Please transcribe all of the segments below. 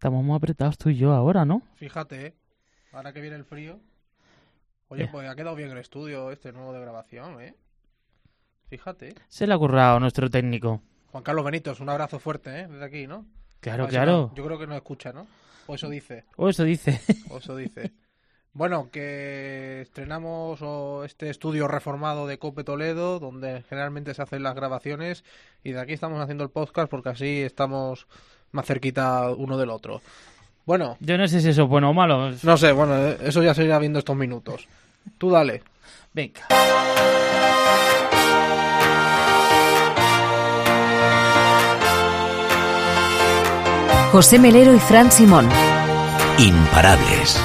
Estamos muy apretados tú y yo ahora, ¿no? Fíjate, ¿eh? ahora que viene el frío. Oye, Eh. pues ha quedado bien el estudio este nuevo de grabación, ¿eh? Fíjate. Se le ha currado nuestro técnico. Juan Carlos Benitos, un abrazo fuerte, ¿eh? Desde aquí, ¿no? Claro, A claro. no- yo creo que no escucha, ¿no? O eso dice, O eso dice. o eso dice. Bueno, que estrenamos este estudio reformado de Cope Toledo, donde generalmente se hacen las grabaciones, y de aquí estamos haciendo el podcast porque así estamos más cerquita uno del otro. Bueno, Yo no sé si eso es bueno o malo. no sé, bueno, eso ya se irá viendo estos minutos. Tú dale. Venga. José Melero y Fran Simón. Imparables.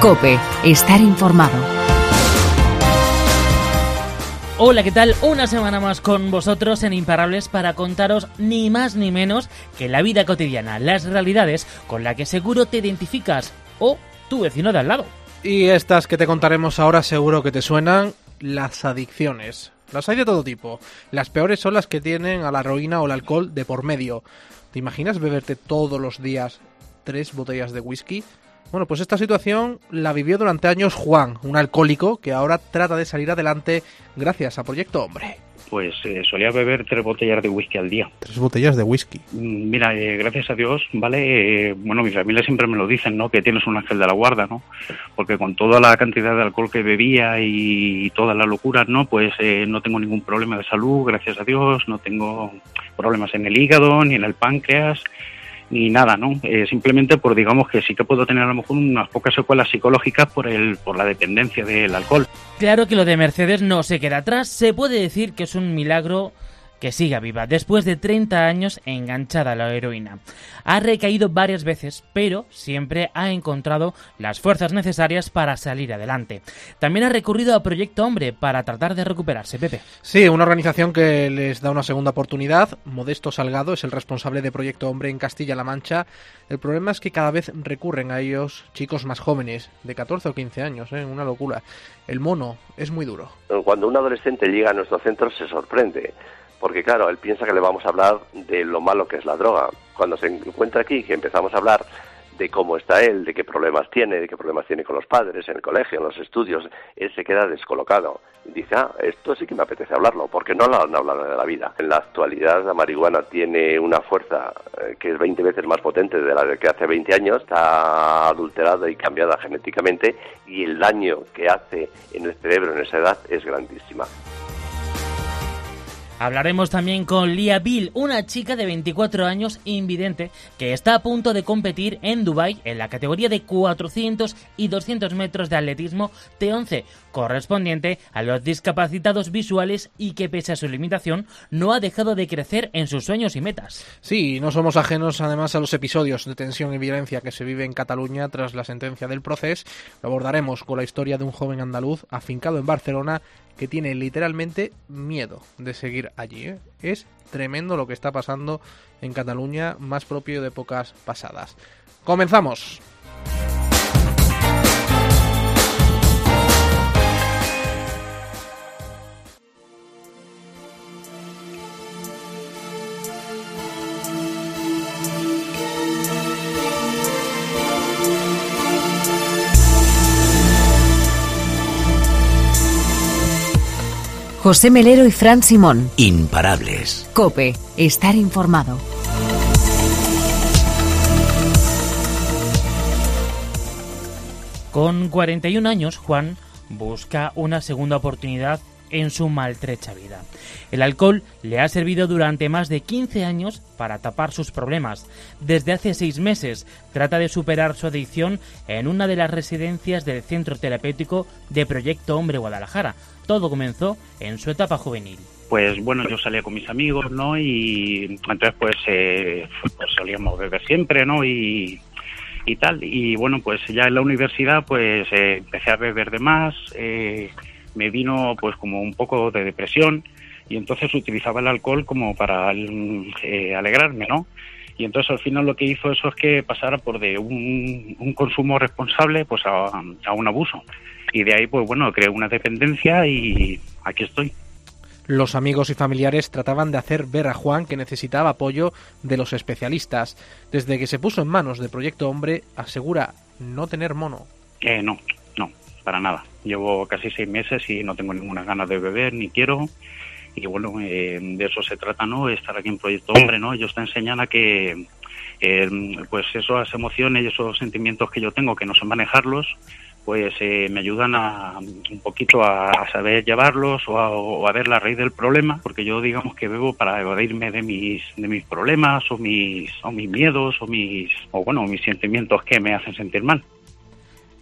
Cope, estar informado. Hola, ¿qué tal? Una semana más con vosotros en Imparables para contaros ni más ni menos que la vida cotidiana, las realidades con las que seguro te identificas o tu vecino de al lado. Y estas que te contaremos ahora seguro que te suenan, las adicciones. Las hay de todo tipo. Las peores son las que tienen a la heroína o el alcohol de por medio. ¿Te imaginas beberte todos los días tres botellas de whisky? Bueno, pues esta situación la vivió durante años Juan, un alcohólico que ahora trata de salir adelante gracias a Proyecto Hombre. Pues eh, solía beber tres botellas de whisky al día. Tres botellas de whisky. Mm, Mira, eh, gracias a Dios, ¿vale? Eh, bueno, mi familia siempre me lo dicen, ¿no? Que tienes un ángel de la guarda, ¿no? Porque con toda la cantidad de alcohol que bebía y todas las locuras, ¿no? Pues eh, no tengo ningún problema de salud, gracias a Dios. No tengo problemas en el hígado, ni en el páncreas, ni nada, ¿no? Eh, simplemente por, digamos, que sí que puedo tener a lo mejor unas pocas secuelas psicológicas por, el, por la dependencia del alcohol. Claro que lo de Mercedes no se queda atrás, se puede decir que es un milagro que siga viva, después de 30 años enganchada a la heroína. Ha recaído varias veces, pero siempre ha encontrado las fuerzas necesarias para salir adelante. También ha recurrido a Proyecto Hombre para tratar de recuperarse, Pepe. Sí, una organización que les da una segunda oportunidad. Modesto Salgado es el responsable de Proyecto Hombre en Castilla-La Mancha. El problema es que cada vez recurren a ellos chicos más jóvenes, de 14 o 15 años, ¿eh? una locura. El mono es muy duro. Cuando un adolescente llega a nuestro centro se sorprende, porque claro, él piensa que le vamos a hablar de lo malo que es la droga. Cuando se encuentra aquí, que empezamos a hablar de cómo está él, de qué problemas tiene, de qué problemas tiene con los padres, en el colegio, en los estudios, él se queda descolocado. Y dice, ah, esto sí que me apetece hablarlo, porque no lo han hablado de la vida. En la actualidad la marihuana tiene una fuerza eh, que es 20 veces más potente de la que hace 20 años, está adulterada y cambiada genéticamente y el daño que hace en el cerebro en esa edad es grandísima. Hablaremos también con Lia Bill, una chica de 24 años invidente que está a punto de competir en Dubai en la categoría de 400 y 200 metros de atletismo T11, correspondiente a los discapacitados visuales y que pese a su limitación no ha dejado de crecer en sus sueños y metas. Sí, no somos ajenos además a los episodios de tensión y violencia que se vive en Cataluña tras la sentencia del proceso. Lo abordaremos con la historia de un joven andaluz afincado en Barcelona que tiene literalmente miedo de seguir allí. ¿eh? Es tremendo lo que está pasando en Cataluña, más propio de épocas pasadas. Comenzamos. José Melero y Fran Simón. Imparables. Cope, estar informado. Con 41 años, Juan busca una segunda oportunidad en su maltrecha vida. El alcohol le ha servido durante más de 15 años para tapar sus problemas. Desde hace seis meses trata de superar su adicción en una de las residencias del Centro Terapéutico de Proyecto Hombre Guadalajara. Todo comenzó en su etapa juvenil. Pues bueno, yo salía con mis amigos, ¿no? Y entonces pues, eh, pues solíamos beber siempre, ¿no? Y, y tal. Y bueno, pues ya en la universidad pues eh, empecé a beber de más, eh, me vino pues como un poco de depresión y entonces utilizaba el alcohol como para eh, alegrarme, ¿no? Y entonces al final lo que hizo eso es que pasara por de un, un consumo responsable pues a, a un abuso. Y de ahí pues bueno, creé una dependencia y aquí estoy. Los amigos y familiares trataban de hacer ver a Juan que necesitaba apoyo de los especialistas. Desde que se puso en manos de Proyecto Hombre, asegura no tener mono. Eh, no, no, para nada. Llevo casi seis meses y no tengo ninguna ganas de beber, ni quiero. Y bueno, eh, de eso se trata, ¿no? Estar aquí en Proyecto Hombre, ¿no? Ellos te enseñan a que, eh, pues esas emociones y esos sentimientos que yo tengo, que no sé manejarlos, pues eh, me ayudan a un poquito a, saber llevarlos o a, ver la raíz del problema, porque yo digamos que bebo para evadirme de mis de mis problemas o mis o mis miedos o mis o bueno mis sentimientos que me hacen sentir mal.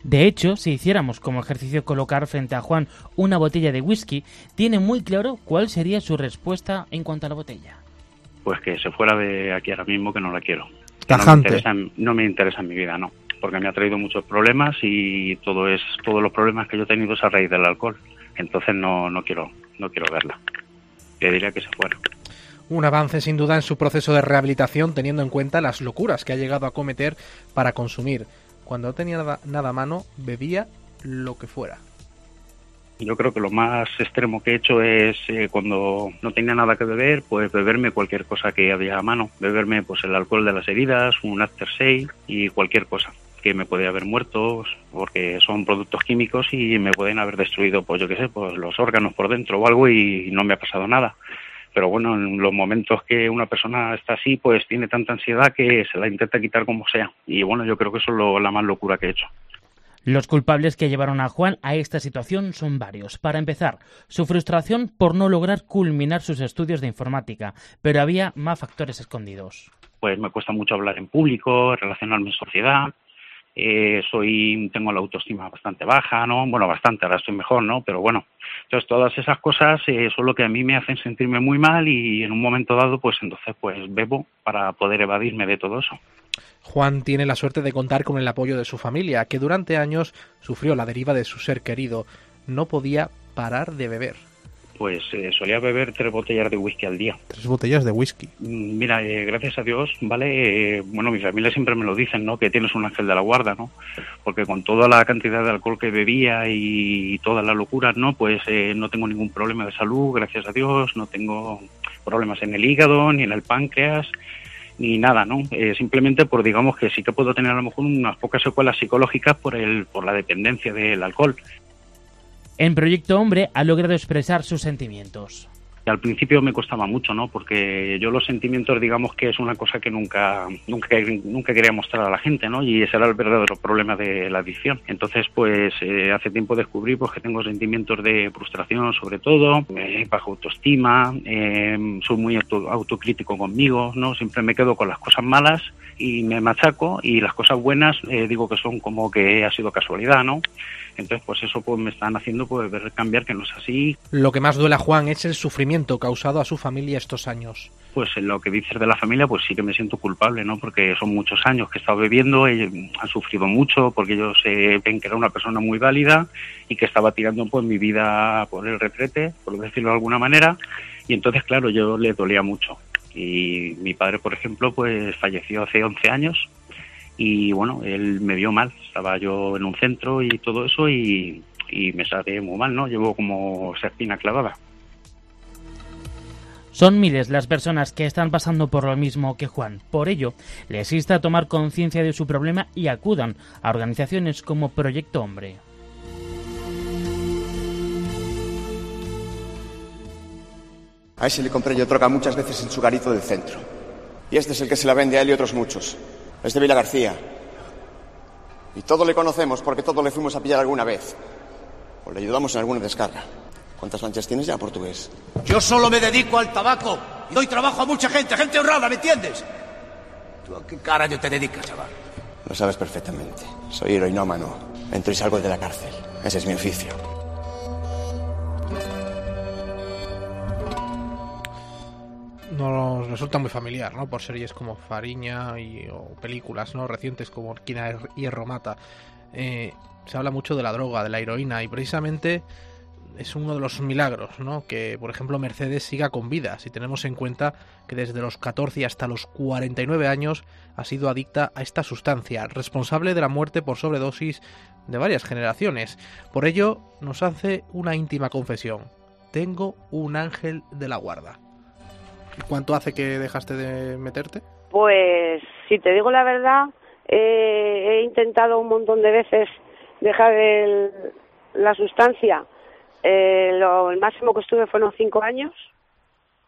De hecho, si hiciéramos como ejercicio colocar frente a Juan una botella de whisky, tiene muy claro cuál sería su respuesta en cuanto a la botella. Pues que se fuera de aquí ahora mismo, que no la quiero. No me, no me interesa en mi vida, no porque me ha traído muchos problemas y todo es todos los problemas que yo he tenido es a raíz del alcohol. Entonces no, no quiero no quiero verla. Le diría que se fuera. Un avance sin duda en su proceso de rehabilitación teniendo en cuenta las locuras que ha llegado a cometer para consumir. Cuando no tenía nada, a mano, bebía lo que fuera. Yo creo que lo más extremo que he hecho es eh, cuando no tenía nada que beber, pues beberme cualquier cosa que había a mano. Beberme pues el alcohol de las heridas, un after shave y cualquier cosa que me puede haber muerto porque son productos químicos y me pueden haber destruido, pues yo qué sé, pues los órganos por dentro o algo y no me ha pasado nada. Pero bueno, en los momentos que una persona está así, pues tiene tanta ansiedad que se la intenta quitar como sea. Y bueno, yo creo que eso es la más locura que he hecho. Los culpables que llevaron a Juan a esta situación son varios. Para empezar, su frustración por no lograr culminar sus estudios de informática, pero había más factores escondidos. Pues me cuesta mucho hablar en público, relacionarme en sociedad, eh, soy tengo la autoestima bastante baja, ¿no? Bueno, bastante, ahora estoy mejor, ¿no? Pero bueno, entonces todas esas cosas eh, son lo que a mí me hacen sentirme muy mal y en un momento dado, pues entonces pues bebo para poder evadirme de todo eso. Juan tiene la suerte de contar con el apoyo de su familia, que durante años sufrió la deriva de su ser querido. No podía parar de beber pues eh, solía beber tres botellas de whisky al día. Tres botellas de whisky. Mm, mira, eh, gracias a Dios, ¿vale? Eh, bueno, mi familia siempre me lo dicen, ¿no? Que tienes un ángel de la guarda, ¿no? Porque con toda la cantidad de alcohol que bebía y todas las locuras, ¿no? Pues no tengo ningún problema de salud, gracias a Dios, no tengo problemas en el hígado ni en el páncreas ni nada, ¿no? simplemente por digamos que sí que puedo tener a lo mejor unas pocas secuelas psicológicas por el por la dependencia del alcohol, en Proyecto Hombre ha logrado expresar sus sentimientos. Al principio me costaba mucho, ¿no? Porque yo los sentimientos, digamos que es una cosa que nunca, nunca, quería mostrar a la gente, ¿no? Y ese era el verdadero problema de la adicción. Entonces, pues, eh, hace tiempo descubrí pues, que tengo sentimientos de frustración, sobre todo, eh, baja autoestima, eh, soy muy autocrítico conmigo, ¿no? Siempre me quedo con las cosas malas y me machaco y las cosas buenas digo que son como que ha sido casualidad, ¿no? Entonces, pues eso pues me están haciendo pues ver cambiar que no es así. Lo que más duele a Juan es el sufrimiento causado a su familia estos años. Pues en lo que dices de la familia, pues sí que me siento culpable, ¿no? Porque son muchos años que he estado bebiendo, y han sufrido mucho porque ellos eh, ven que era una persona muy válida y que estaba tirando pues mi vida por el retrete, por decirlo de alguna manera, y entonces claro, yo le dolía mucho. Y mi padre, por ejemplo, pues falleció hace 11 años y bueno, él me vio mal, estaba yo en un centro y todo eso y, me sale muy mal, ¿no? Llevo como esa espina clavada. Son miles las personas que están pasando por lo mismo que Juan. Por ello, les insta a tomar conciencia de su problema y acudan a organizaciones como Proyecto Hombre. A ese le compré yo troca muchas veces en su garito del centro. Y este es el que se la vende a él y otros muchos. Es de Vila García. Y todo le conocemos porque todos le fuimos a pillar alguna vez. O le ayudamos en alguna descarga. ¿Cuántas lanchas tienes ya, portugués? Yo solo me dedico al tabaco y doy trabajo a mucha gente, gente honrada, ¿me entiendes? ¿Tú a qué carajo te dedicas, chaval? Lo sabes perfectamente. Soy heroinómano. Entro y salgo de la cárcel. Ese es mi oficio. Nos resulta muy familiar, ¿no? Por series como Fariña y, o películas, ¿no? Recientes como Quina Hierro Mata. Eh, se habla mucho de la droga, de la heroína y precisamente es uno de los milagros, ¿no? Que, por ejemplo, Mercedes siga con vida, si tenemos en cuenta que desde los 14 hasta los 49 años ha sido adicta a esta sustancia, responsable de la muerte por sobredosis de varias generaciones. Por ello, nos hace una íntima confesión. tengo un ángel de la guarda. ¿Cuánto hace que dejaste de meterte? Pues, si te digo la verdad, eh, he intentado un montón de veces dejar el, la sustancia. Eh, lo, el máximo que estuve fueron cinco años.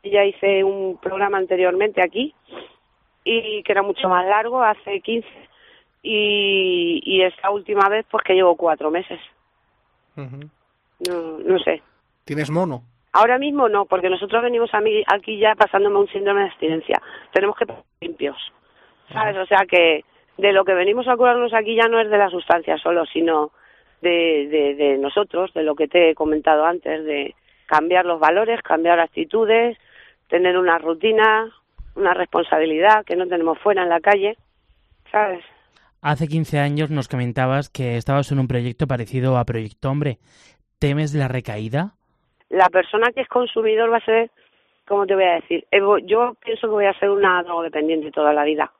Ya hice un programa anteriormente aquí y que era mucho más largo, hace 15. Y, y esta última vez, pues que llevo cuatro meses. No, no sé. ¿Tienes mono? Ahora mismo no, porque nosotros venimos a mí, aquí ya pasándome un síndrome de abstinencia. Tenemos que estar limpios, ¿sabes? O sea que de lo que venimos a curarnos aquí ya no es de la sustancia solo, sino de, de, de nosotros, de lo que te he comentado antes, de cambiar los valores, cambiar actitudes, tener una rutina, una responsabilidad que no tenemos fuera en la calle, ¿sabes? Hace 15 años nos comentabas que estabas en un proyecto parecido a Proyecto Hombre. ¿Temes la recaída? La persona que es consumidor va a ser, ¿cómo te voy a decir? Eh, Yo pienso que voy a ser una drogodependiente toda la vida.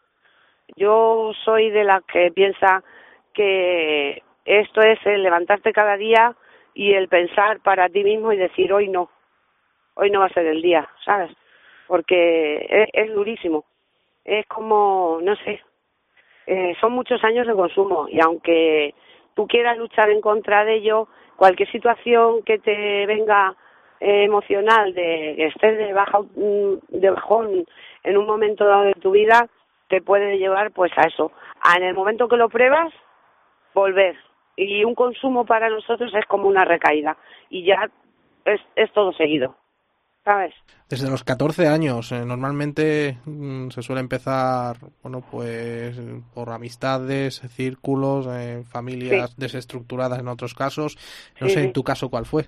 Yo soy de las que piensa que esto es el levantarte cada día y el pensar para ti mismo y decir hoy no, hoy no va a ser el día, ¿sabes? Porque es, es durísimo. Es como, no sé, eh, son muchos años de consumo y aunque tú quieras luchar en contra de ello, cualquier situación que te venga eh, emocional, de que estés de, baja, mm, de bajón en un momento dado de tu vida, te puede llevar pues a eso. A en el momento que lo pruebas, volver. Y un consumo para nosotros es como una recaída y ya es, es todo seguido. ¿Sabes? Desde los 14 años, eh, normalmente mm, se suele empezar, bueno, pues por amistades, círculos, eh, familias desestructuradas en otros casos. No Sí, sé, sí. en tu caso, ¿cuál fue?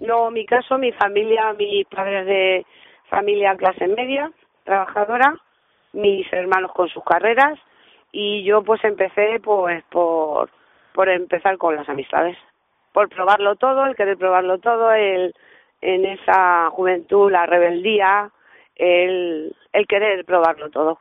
No, mi caso, mi familia, mis padres de familia clase media, trabajadora, mis hermanos con sus carreras y yo pues empecé pues por, por empezar con las amistades, por probarlo todo, el querer probarlo todo, el en esa juventud, la rebeldía, el, el querer probarlo todo.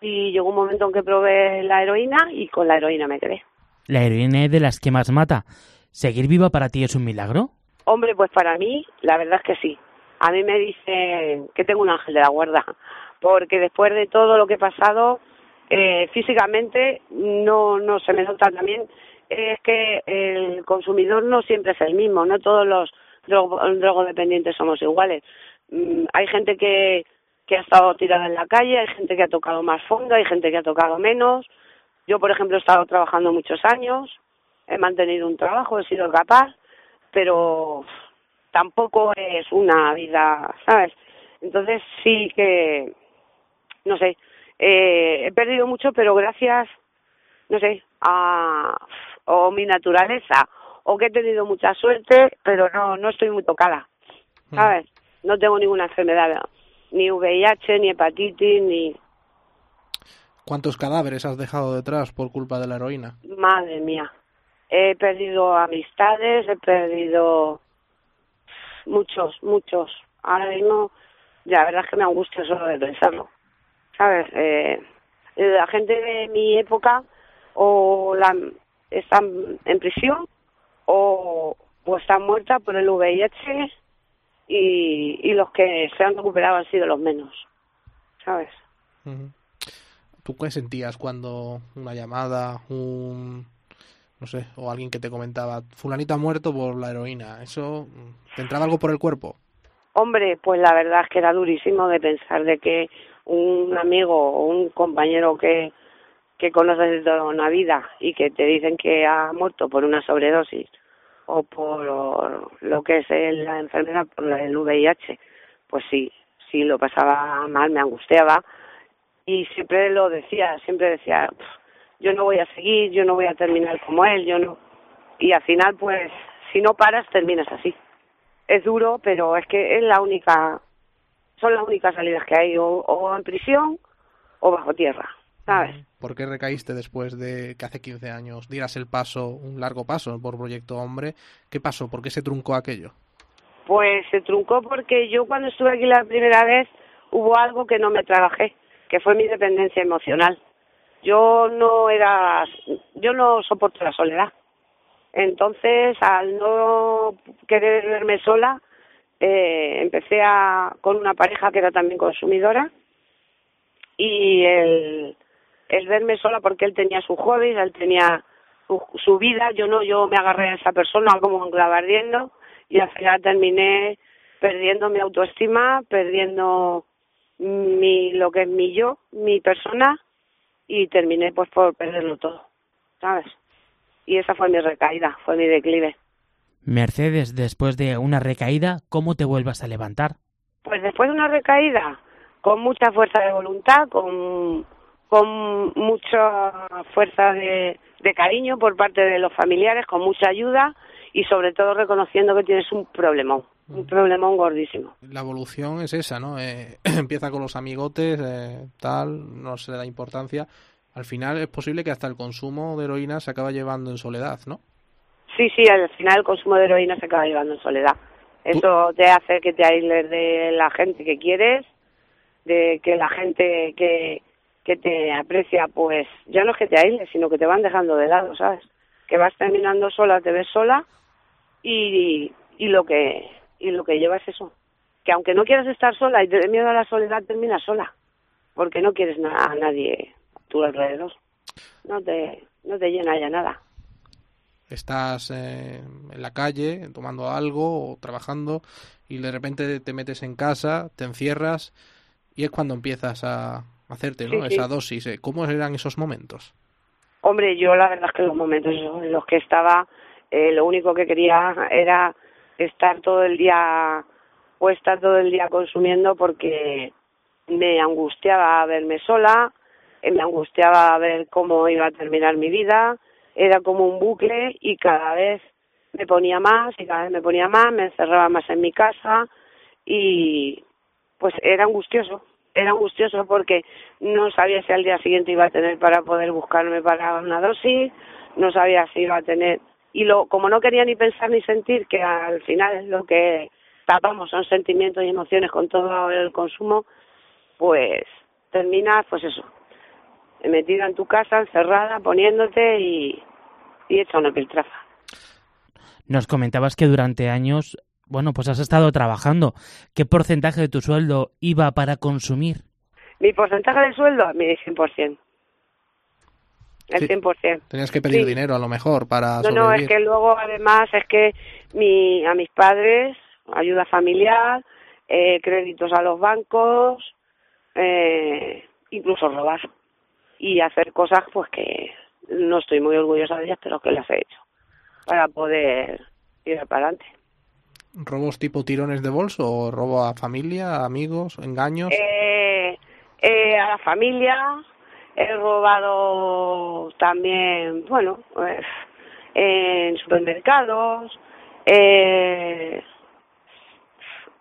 Y llegó un momento en que probé la heroína y con la heroína me quedé. La heroína es de las que más mata. ¿Seguir viva para ti es un milagro? Hombre, pues para mí, la verdad es que sí. A mí me dicen que tengo un ángel de la guarda, porque después de todo lo que he pasado, eh, físicamente no, no se me nota también. Es que el consumidor no siempre es el mismo, no todos los drogo- drogodependientes somos iguales. Mm, hay gente que, que ha estado tirada en la calle, hay gente que ha tocado más fondo, hay gente que ha tocado menos. Yo, por ejemplo, he estado trabajando muchos años, he mantenido un trabajo, he sido capaz, pero tampoco es una vida, ¿sabes? Entonces sí que, no sé, eh, he perdido mucho, pero gracias, no sé, a o mi naturaleza, o que he tenido mucha suerte, pero no, no estoy muy tocada, ¿sabes? No tengo ninguna enfermedad, ni VIH, ni hepatitis, ni, ¿Cuántos cadáveres has dejado detrás por culpa de la heroína? madre mía, he perdido amistades, he perdido muchos, muchos. Ahora mismo, ya, la verdad es que me angustia solo de pensarlo. ¿Sabes? Eh, la gente de mi época o la, están en prisión o, o están muertas por el VIH y, y los que se han recuperado han sido los menos. ¿Sabes? ¿Tú qué sentías cuando una llamada, un no sé, o alguien que te comentaba, fulanito ha muerto por la heroína? ¿Eso te entraba algo por el cuerpo? Hombre, pues la verdad es que era durísimo de pensar de que un amigo o un compañero que, que conoces de toda una vida y que te dicen que ha muerto por una sobredosis o por lo que es la enfermedad, por el VIH, pues sí, sí lo pasaba mal, me angustiaba y siempre lo decía, siempre decía, "Pf, yo no voy a seguir, yo no voy a terminar como él, yo no. Y al final, pues, si no paras, terminas así es duro, pero es que es la única, son las únicas salidas que hay, o en prisión o bajo tierra, ¿sabes? ¿Por qué recaíste después de que hace 15 años dieras el paso, un largo paso por Proyecto Hombre? ¿Qué pasó? ¿Por qué se truncó aquello? Pues se truncó porque yo cuando estuve aquí la primera vez hubo algo que no me trabajé, que fue mi dependencia emocional. Yo no era, yo no soporto la soledad. Entonces, al no querer verme sola, eh, empecé a, con una pareja que era también consumidora y el, el verme sola porque él tenía sus hobbies, él tenía su, su vida, yo no, yo me agarré a esa persona como clavardiendo y al final terminé perdiendo mi autoestima, perdiendo mi lo que es mi yo, mi persona y terminé pues por perderlo todo, ¿sabes? Y esa fue mi recaída, fue mi declive. Mercedes, después de una recaída, ¿cómo te vuelvas a levantar? Pues después de una recaída, con mucha fuerza de voluntad, con, con mucha fuerza de, de cariño por parte de los familiares, con mucha ayuda y sobre todo reconociendo que tienes un problemón, un problemón gordísimo. La evolución es esa, ¿no? Eh, empieza con los amigotes, eh, tal, no se le da importancia. Al final es posible que hasta el consumo de heroína se acaba llevando en soledad, ¿no? Sí, sí, al final el consumo de heroína se acaba llevando en soledad. Eso te hace que te aísles de la gente que quieres, de que la gente que, que te aprecia, pues ya no es que te aísles, sino que te van dejando de lado, ¿sabes? Que vas terminando sola, te ves sola y, y lo que y lo que lleva es eso. Que aunque no quieras estar sola y te miedo a la soledad, terminas sola. Porque no quieres a nadie a tu alrededor. No te, no te llena ya nada. Estás eh, en la calle tomando algo o trabajando y de repente te metes en casa, te encierras y es cuando empiezas a hacerte ¿no? Sí, sí. esa dosis. eh. ¿Cómo eran esos momentos? Hombre, yo la verdad es que los momentos en los que estaba, eh, lo único que quería era estar todo el día o estar todo el día consumiendo porque me angustiaba verme sola, eh, me angustiaba ver cómo iba a terminar mi vida, era como un bucle y cada vez me ponía más y cada vez me ponía más, me encerraba más en mi casa y pues era angustioso, era angustioso porque no sabía si al día siguiente iba a tener para poder buscarme para una dosis, no sabía si iba a tener y lo como no quería ni pensar ni sentir que al final es lo que tapamos son sentimientos y emociones con todo el consumo, pues terminas pues eso, metida en tu casa, encerrada, poniéndote y, y hecha una piltrafa. Nos comentabas que durante años, bueno, pues has estado trabajando. ¿Qué porcentaje de tu sueldo iba para consumir? Mi porcentaje de sueldo, mi 100%. El Sí. 100%. Tenías que pedir Sí. dinero a lo mejor para No, no, es que luego además es que mi, a mis padres, ayuda familiar, eh, créditos a los bancos, eh, incluso robar y hacer cosas pues que no estoy muy orgullosa de ellas, pero que las he hecho para poder ir para adelante. ¿Robos tipo tirones de bolso o robo a familia, amigos, engaños? Eh, eh, a la familia, he robado también, bueno, pues, en supermercados, eh,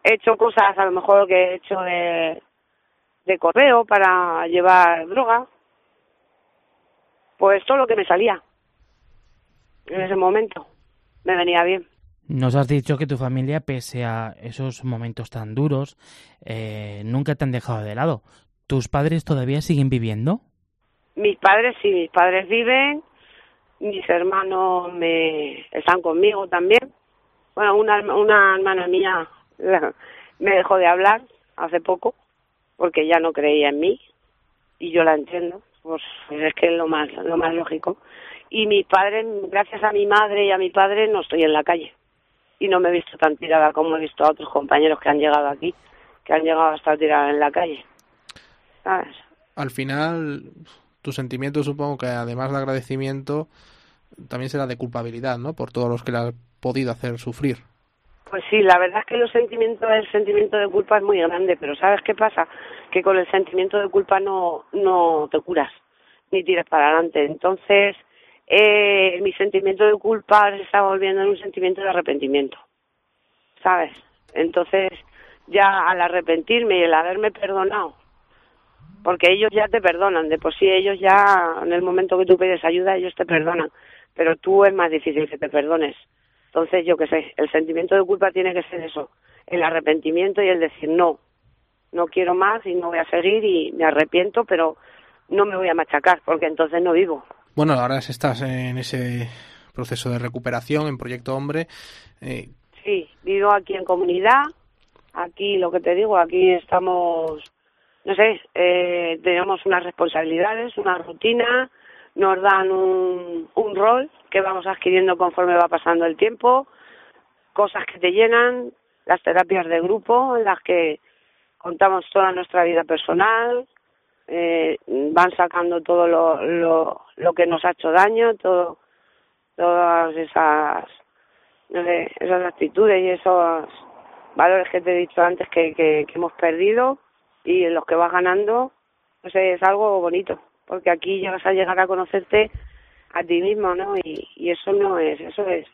he hecho cosas a lo mejor que he hecho de, de correo para llevar droga, pues todo lo que me salía en ese momento me venía bien. Nos has dicho que tu familia, pese a esos momentos tan duros, eh, nunca te han dejado de lado. ¿Tus padres todavía siguen viviendo? Mis padres sí, mis padres viven, mis hermanos me están conmigo también. Bueno, una, una hermana mía me dejó de hablar hace poco porque ya no creía en mí y yo la entiendo, pues es que es lo más, lo más lógico. Y mis padres, gracias a mi madre y a mi padre, no estoy en la calle y no me he visto tan tirada como he visto a otros compañeros que han llegado aquí, que han llegado a estar tiradas en la calle. ¿Sabes? Al final, tu sentimiento supongo que además de agradecimiento, también será de culpabilidad, ¿no? Por todos los que le has podido hacer sufrir. Pues sí, la verdad es que los sentimientos, el sentimiento de culpa es muy grande, pero ¿sabes qué pasa? Que con el sentimiento de culpa no, no te curas, ni tiras para adelante. Entonces, eh, mi sentimiento de culpa se está volviendo en un sentimiento de arrepentimiento, ¿sabes? Entonces, ya al arrepentirme y el haberme perdonado, porque ellos ya te perdonan, de por sí ellos ya, en el momento que tú pides ayuda, ellos te perdonan, pero tú es más difícil que te perdones. Entonces, yo qué sé, el sentimiento de culpa tiene que ser eso, el arrepentimiento y el decir no, no quiero más y no voy a seguir y me arrepiento, pero no me voy a machacar porque entonces no vivo. Bueno, ahora estás en ese proceso de recuperación en Proyecto Hombre. Eh, Sí, vivo aquí en comunidad, Aquí, lo que te digo, aquí estamos, no sé, eh, tenemos unas responsabilidades, una rutina, nos dan un, un rol que vamos adquiriendo conforme va pasando el tiempo, cosas que te llenan, las terapias de grupo en las que contamos toda nuestra vida personal, eh, van sacando todo lo, lo, lo que nos ha hecho daño, todo, todas esas, no sé, esas actitudes y esos valores que te he dicho antes que, que, hemos perdido y los que vas ganando, no sé, es algo bonito, porque aquí llegas a llegar a conocerte a ti mismo, ¿no? Y, eso no es, eso es,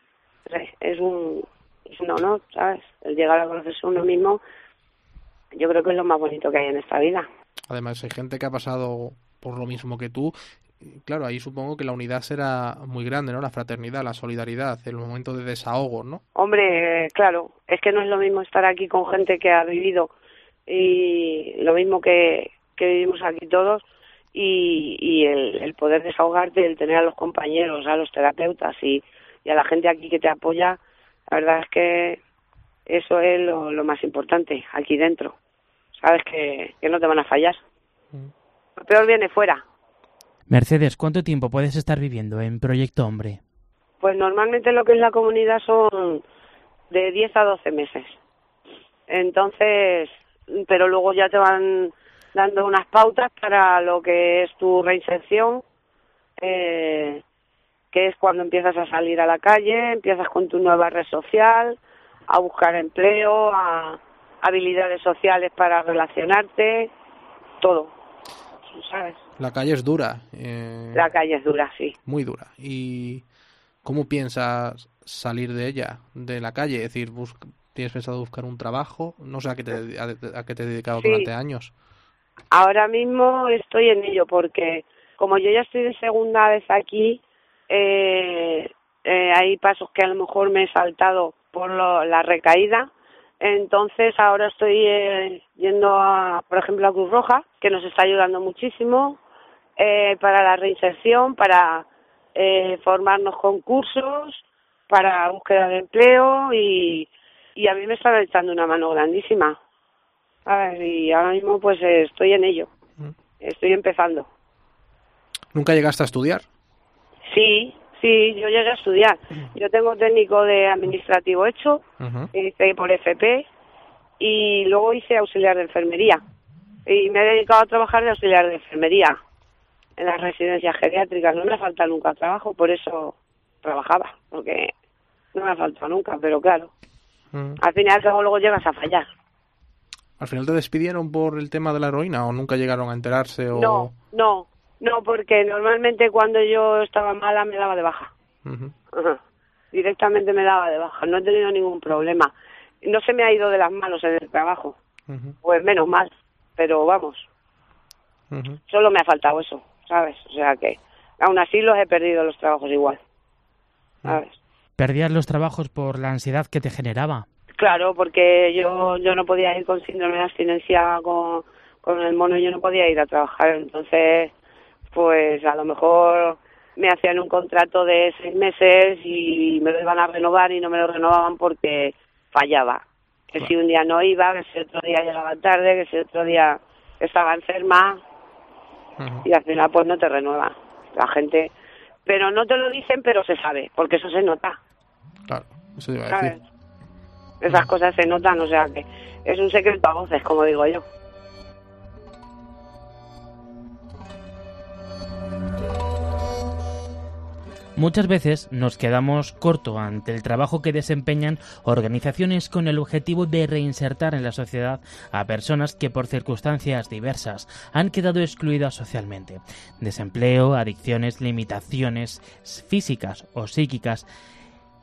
es un, es un honor, ¿sabes? El llegar a conocerse uno mismo, yo creo que es lo más bonito que hay en esta vida. Además, hay gente que ha pasado por lo mismo que tú. Claro, ahí supongo que la unidad será muy grande, ¿no? La fraternidad, la solidaridad, el momento de desahogo, ¿no? Hombre, claro, es que no es lo mismo estar aquí con gente que ha vivido y lo mismo que, que vivimos aquí todos y, y el, el poder desahogarte, el tener a los compañeros, a los terapeutas y, a la gente aquí que te apoya, la verdad es que eso es lo más importante aquí dentro. Sabes que, que no te van a fallar. Lo peor viene fuera. Mercedes, ¿cuánto tiempo puedes estar viviendo en Proyecto Hombre? Pues normalmente lo que es la comunidad son de 10 a 12 meses. Entonces, pero luego ya te van dando unas pautas para lo que es tu reinserción, eh, que es cuando empiezas a salir a la calle, empiezas con tu nueva red social, a buscar empleo, a habilidades sociales para relacionarte, todo, ¿sabes? La calle es dura. Eh, La calle es dura, sí. Muy dura. ¿Y cómo piensas salir de ella, de la calle? Es decir, ¿tienes pensado buscar un trabajo? No sé a qué te, a, a qué te he dedicado Sí. durante años. Ahora mismo estoy en ello porque como yo ya estoy de segunda vez aquí, eh, eh, hay pasos que a lo mejor me he saltado por lo- la recaída. Entonces ahora estoy eh, yendo a, por ejemplo, a Cruz Roja, que nos está ayudando muchísimo eh, para la reinserción, para eh, formarnos con cursos, para búsqueda de empleo y, y a mí me están echando una mano grandísima. ¿sabes? Y ahora mismo pues eh, estoy en ello. Estoy empezando. ¿Nunca llegaste a estudiar? Sí, sí, yo llegué a estudiar. Yo tengo técnico de administrativo hecho, Ujú. hice por FP y luego hice auxiliar de enfermería. Y me he dedicado a trabajar de auxiliar de enfermería en las residencias geriátricas. No me ha faltado nunca trabajo, por eso trabajaba, porque no me ha faltado nunca, pero claro, Mm. al final cabo luego llegas a fallar. ¿Al final te despidieron por el tema de la heroína o nunca llegaron a enterarse? O... No, no, no, porque normalmente cuando yo estaba mala me daba de baja. Ajá. Directamente me daba de baja, no he tenido ningún problema. No se me ha ido de las manos en el trabajo, pues menos mal, pero vamos, solo me ha faltado eso, ¿sabes? O sea que aún así los he perdido los trabajos igual, ¿sabes? ¿Perdías los trabajos por la ansiedad que te generaba? Claro, porque yo yo no podía ir con síndrome de abstinencia con, con el mono, yo no podía ir a trabajar, entonces pues a lo mejor me hacían un contrato de seis meses y me lo iban a renovar y no me lo renovaban porque fallaba. Que si un día no iba, que si otro día llegaba tarde, que si otro día estaba enferma y al final pues no te renueva la gente. Pero no te lo dicen, pero se sabe, porque eso se nota. Claro, eso te iba a ¿sabes? decir. Esas cosas se notan, o sea que es un secreto a voces, como digo yo. Muchas veces nos quedamos corto ante el trabajo que desempeñan organizaciones con el objetivo de reinsertar en la sociedad a personas que por circunstancias diversas han quedado excluidas socialmente. Desempleo, adicciones, limitaciones físicas o psíquicas.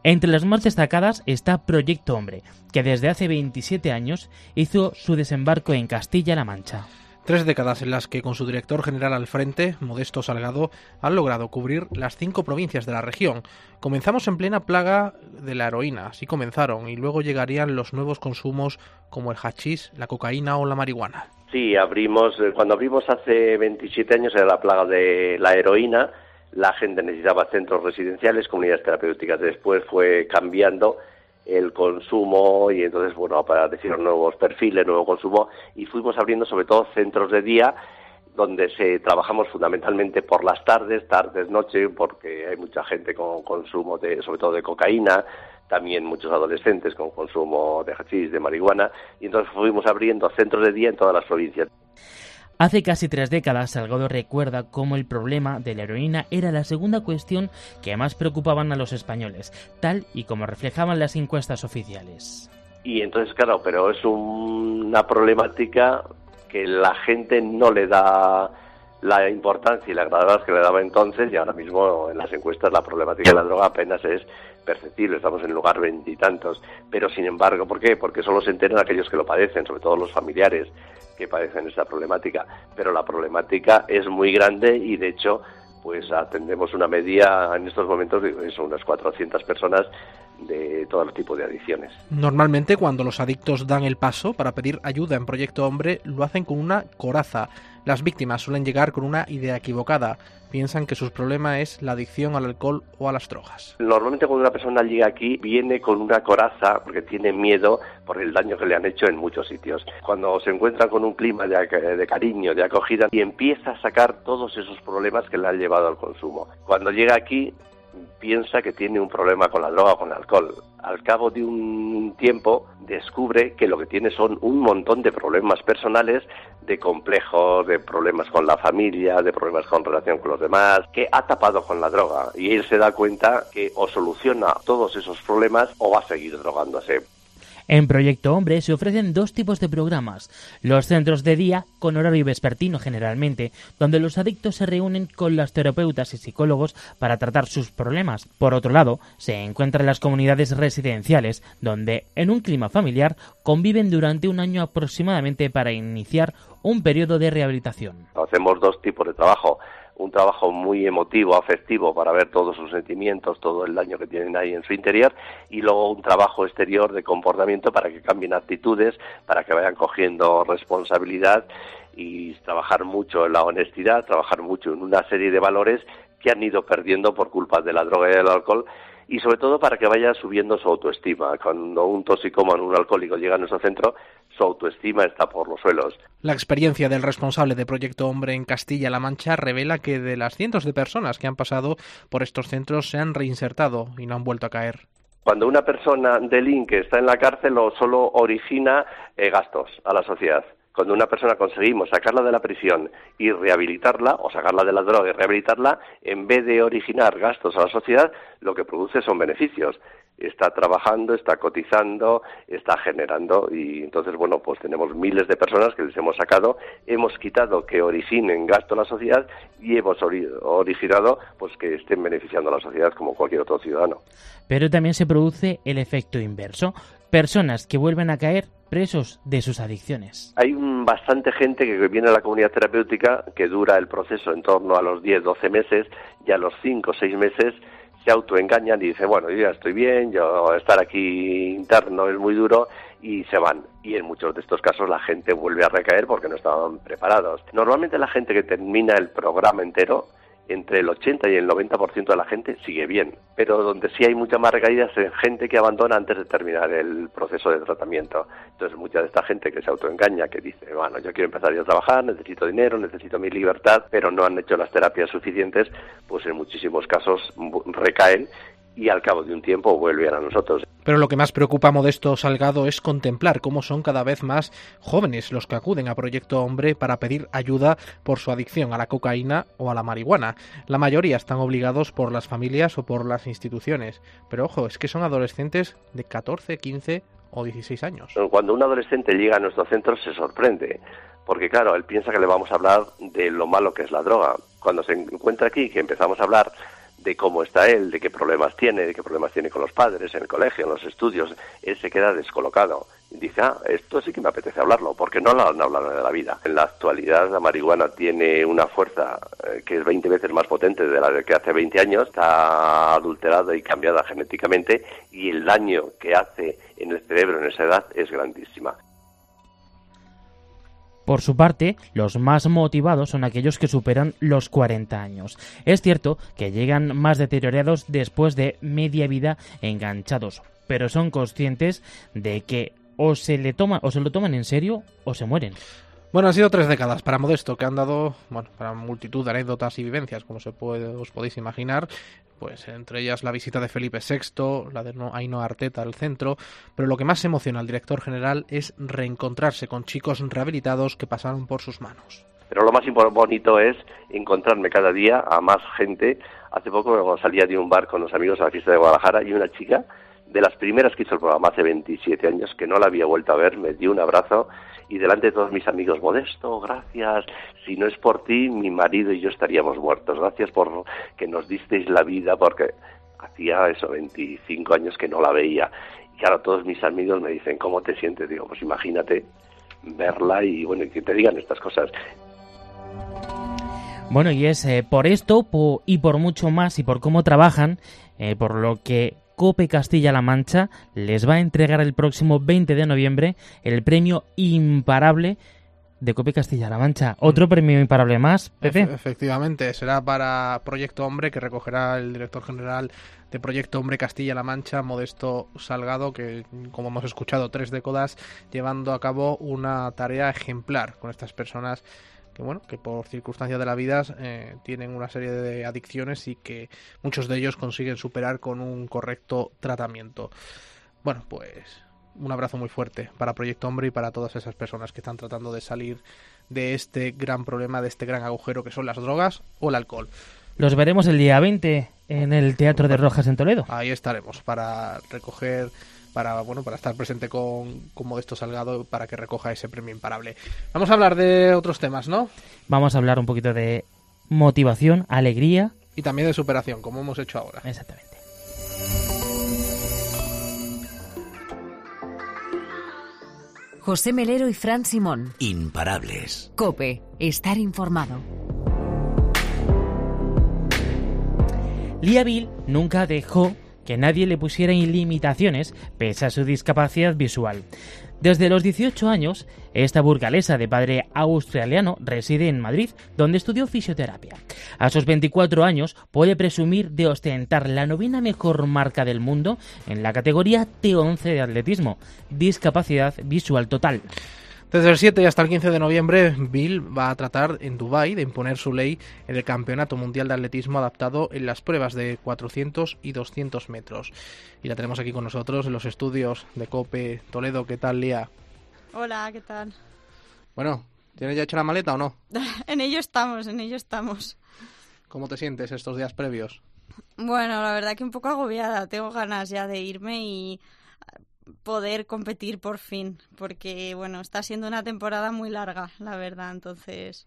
Entre las más destacadas está Proyecto Hombre, que desde hace 27 años hizo su desembarco en Castilla-La Mancha. Tres décadas en las que con su director general al frente, Modesto Salgado, han logrado cubrir las cinco provincias de la región. Comenzamos en plena plaga de la heroína, así comenzaron, y luego llegarían los nuevos consumos como el hachís, la cocaína o la marihuana. Sí, abrimos, eh, cuando abrimos hace 27 años era la plaga de la heroína, la gente necesitaba centros residenciales, comunidades terapéuticas. Después fue cambiando el consumo y entonces, bueno, aparecieron nuevos perfiles, nuevo consumo y fuimos abriendo sobre todo centros de día donde se trabajamos fundamentalmente por las tardes, tardes, noche, porque hay mucha gente con consumo de, sobre todo de cocaína, también muchos adolescentes con consumo de hachís, de marihuana, y entonces fuimos abriendo centros de día en todas las provincias. Hace casi tres décadas, Salgado recuerda cómo el problema de la heroína era la segunda cuestión que más preocupaban a los españoles, tal y como reflejaban las encuestas oficiales. Y entonces, claro, pero es una problemática que la gente no le da la importancia y la gravedad que le daba entonces y ahora mismo en las encuestas la problemática de la droga apenas es perceptible, estamos en lugar veintitantos, pero sin embargo, ¿por qué? Porque solo se enteran aquellos que lo padecen, sobre todo los familiares que padecen esta problemática, pero la problemática es muy grande y de hecho pues atendemos una media en estos momentos de son unas 400 personas de todo tipo de adicciones. Normalmente cuando los adictos dan el paso para pedir ayuda en Proyecto Hombre lo hacen con una coraza. Las víctimas suelen llegar con una idea equivocada. Piensan que su problema es la adicción al alcohol o a las drogas. Normalmente cuando una persona llega aquí viene con una coraza porque tiene miedo por el daño que le han hecho en muchos sitios. Cuando se encuentra con un clima de, de cariño, de acogida y empieza a sacar todos esos problemas que le han llevado al consumo. Cuando llega aquí piensa que tiene un problema con la droga o con el alcohol. Al cabo de un tiempo descubre que lo que tiene son un montón de problemas personales, de complejos, de problemas con la familia, de problemas con relación con los demás, que ha tapado con la droga. Y él se da cuenta que o soluciona todos esos problemas o va a seguir drogándose. En Proyecto Hombre se ofrecen dos tipos de programas. Los centros de día, con horario vespertino generalmente, donde los adictos se reúnen con las terapeutas y psicólogos para tratar sus problemas. Por otro lado, se encuentran las comunidades residenciales, donde, en un clima familiar, conviven durante un año aproximadamente para iniciar un periodo de rehabilitación. Hacemos dos tipos de trabajo un trabajo muy emotivo, afectivo, para ver todos sus sentimientos, todo el daño que tienen ahí en su interior, y luego un trabajo exterior de comportamiento para que cambien actitudes, para que vayan cogiendo responsabilidad y trabajar mucho en la honestidad, trabajar mucho en una serie de valores que han ido perdiendo por culpa de la droga y del alcohol y sobre todo para que vaya subiendo su autoestima. Cuando un toxicómano, un alcohólico llega a nuestro centro, su autoestima está por los suelos. La experiencia del responsable de Proyecto Hombre en Castilla-La Mancha revela que de las cientos de personas que han pasado por estos centros se han reinsertado y no han vuelto a caer. Cuando una persona delinque está en la cárcel, o solo origina eh, gastos a la sociedad cuando una persona conseguimos sacarla de la prisión y rehabilitarla, o sacarla de la droga y rehabilitarla, en vez de originar gastos a la sociedad, lo que produce son beneficios. Está trabajando, está cotizando, está generando y entonces, bueno, pues tenemos miles de personas que les hemos sacado, hemos quitado que originen gasto a la sociedad y hemos originado pues que estén beneficiando a la sociedad como cualquier otro ciudadano. Pero también se produce el efecto inverso personas que vuelven a caer presos de sus adicciones. Hay bastante gente que viene a la comunidad terapéutica que dura el proceso en torno a los 10, 12 meses y a los 5 o 6 meses se autoengañan y dicen, bueno, yo ya estoy bien, yo estar aquí interno es muy duro y se van. Y en muchos de estos casos la gente vuelve a recaer porque no estaban preparados. Normalmente la gente que termina el programa entero entre el 80 y el 90% de la gente sigue bien, pero donde sí hay mucha más recaídas es gente que abandona antes de terminar el proceso de tratamiento. Entonces, mucha de esta gente que se autoengaña, que dice, bueno, yo quiero empezar a trabajar, necesito dinero, necesito mi libertad, pero no han hecho las terapias suficientes, pues en muchísimos casos recaen y al cabo de un tiempo vuelven a nosotros. Pero lo que más preocupa a Modesto Salgado es contemplar cómo son cada vez más jóvenes los que acuden a Proyecto Hombre para pedir ayuda por su adicción a la cocaína o a la marihuana. La mayoría están obligados por las familias o por las instituciones. Pero ojo, es que son adolescentes de 14, 15 o 16 años. Cuando un adolescente llega a nuestro centro se sorprende, porque claro, él piensa que le vamos a hablar de lo malo que es la droga. Cuando se encuentra aquí, que empezamos a hablar de cómo está él, de qué problemas tiene, de qué problemas tiene con los padres, en el colegio, en los estudios, él se queda descolocado. Y dice, ah, esto sí que me apetece hablarlo, porque no lo han hablado de la vida. En la actualidad la marihuana tiene una fuerza eh, que es 20 veces más potente de la que hace 20 años, está adulterada y cambiada genéticamente y el daño que hace en el cerebro en esa edad es grandísima. Por su parte, los más motivados son aquellos que superan los 40 años. Es cierto que llegan más deteriorados después de media vida enganchados, pero son conscientes de que o se le toman o se lo toman en serio o se mueren. Bueno, han sido tres décadas para Modesto, que han dado, bueno, para multitud de anécdotas y vivencias, como se puede, os podéis imaginar, pues entre ellas la visita de Felipe VI, la de Ainhoa Arteta al centro, pero lo que más emociona al director general es reencontrarse con chicos rehabilitados que pasaron por sus manos. Pero lo más bonito es encontrarme cada día a más gente. Hace poco salía de un bar con los amigos a la fiesta de Guadalajara y una chica de las primeras que hizo el programa hace 27 años que no la había vuelto a ver, me dio un abrazo y delante de todos mis amigos, Modesto, gracias, si no es por ti, mi marido y yo estaríamos muertos, gracias por que nos disteis la vida, porque hacía eso, 25 años que no la veía. Y ahora todos mis amigos me dicen, ¿cómo te sientes? Digo, pues imagínate verla y bueno, que te digan estas cosas. Bueno, y es eh, por esto y por mucho más y por cómo trabajan, eh, por lo que Cope Castilla-La Mancha les va a entregar el próximo 20 de noviembre el premio imparable de Cope Castilla-La Mancha. Otro premio imparable más, Pepe. efectivamente, será para Proyecto Hombre que recogerá el director general de Proyecto Hombre Castilla-La Mancha, Modesto Salgado, que como hemos escuchado tres décadas llevando a cabo una tarea ejemplar con estas personas que bueno, que por circunstancias de la vida eh, tienen una serie de adicciones y que muchos de ellos consiguen superar con un correcto tratamiento. Bueno, pues un abrazo muy fuerte para Proyecto Hombre y para todas esas personas que están tratando de salir de este gran problema, de este gran agujero que son las drogas o el alcohol. Los veremos el día 20 en el Teatro de Rojas en Toledo. Ahí estaremos para recoger para bueno para estar presente con, con Modesto Salgado para que recoja ese premio imparable. Vamos a hablar de otros temas, ¿no? Vamos a hablar un poquito de motivación, alegría. Y también de superación, como hemos hecho ahora. Exactamente. José Melero y Fran Simón. Imparables. Cope, estar informado. Lía Bill nunca dejó que nadie le pusiera limitaciones pese a su discapacidad visual. Desde los 18 años, esta burgalesa de padre australiano reside en Madrid, donde estudió fisioterapia. A sus 24 años puede presumir de ostentar la novena mejor marca del mundo en la categoría T11 de atletismo, discapacidad visual total. Desde el 7 hasta el 15 de noviembre, Bill va a tratar en Dubái de imponer su ley en el Campeonato Mundial de Atletismo adaptado en las pruebas de 400 y 200 metros. Y la tenemos aquí con nosotros en los estudios de COPE Toledo. ¿Qué tal, Lía? Hola, ¿qué tal? Bueno, ¿tienes ya hecho la maleta o no? en ello estamos, en ello estamos. ¿Cómo te sientes estos días previos? Bueno, la verdad que un poco agobiada. Tengo ganas ya de irme y poder competir por fin, porque bueno, está siendo una temporada muy larga, la verdad, entonces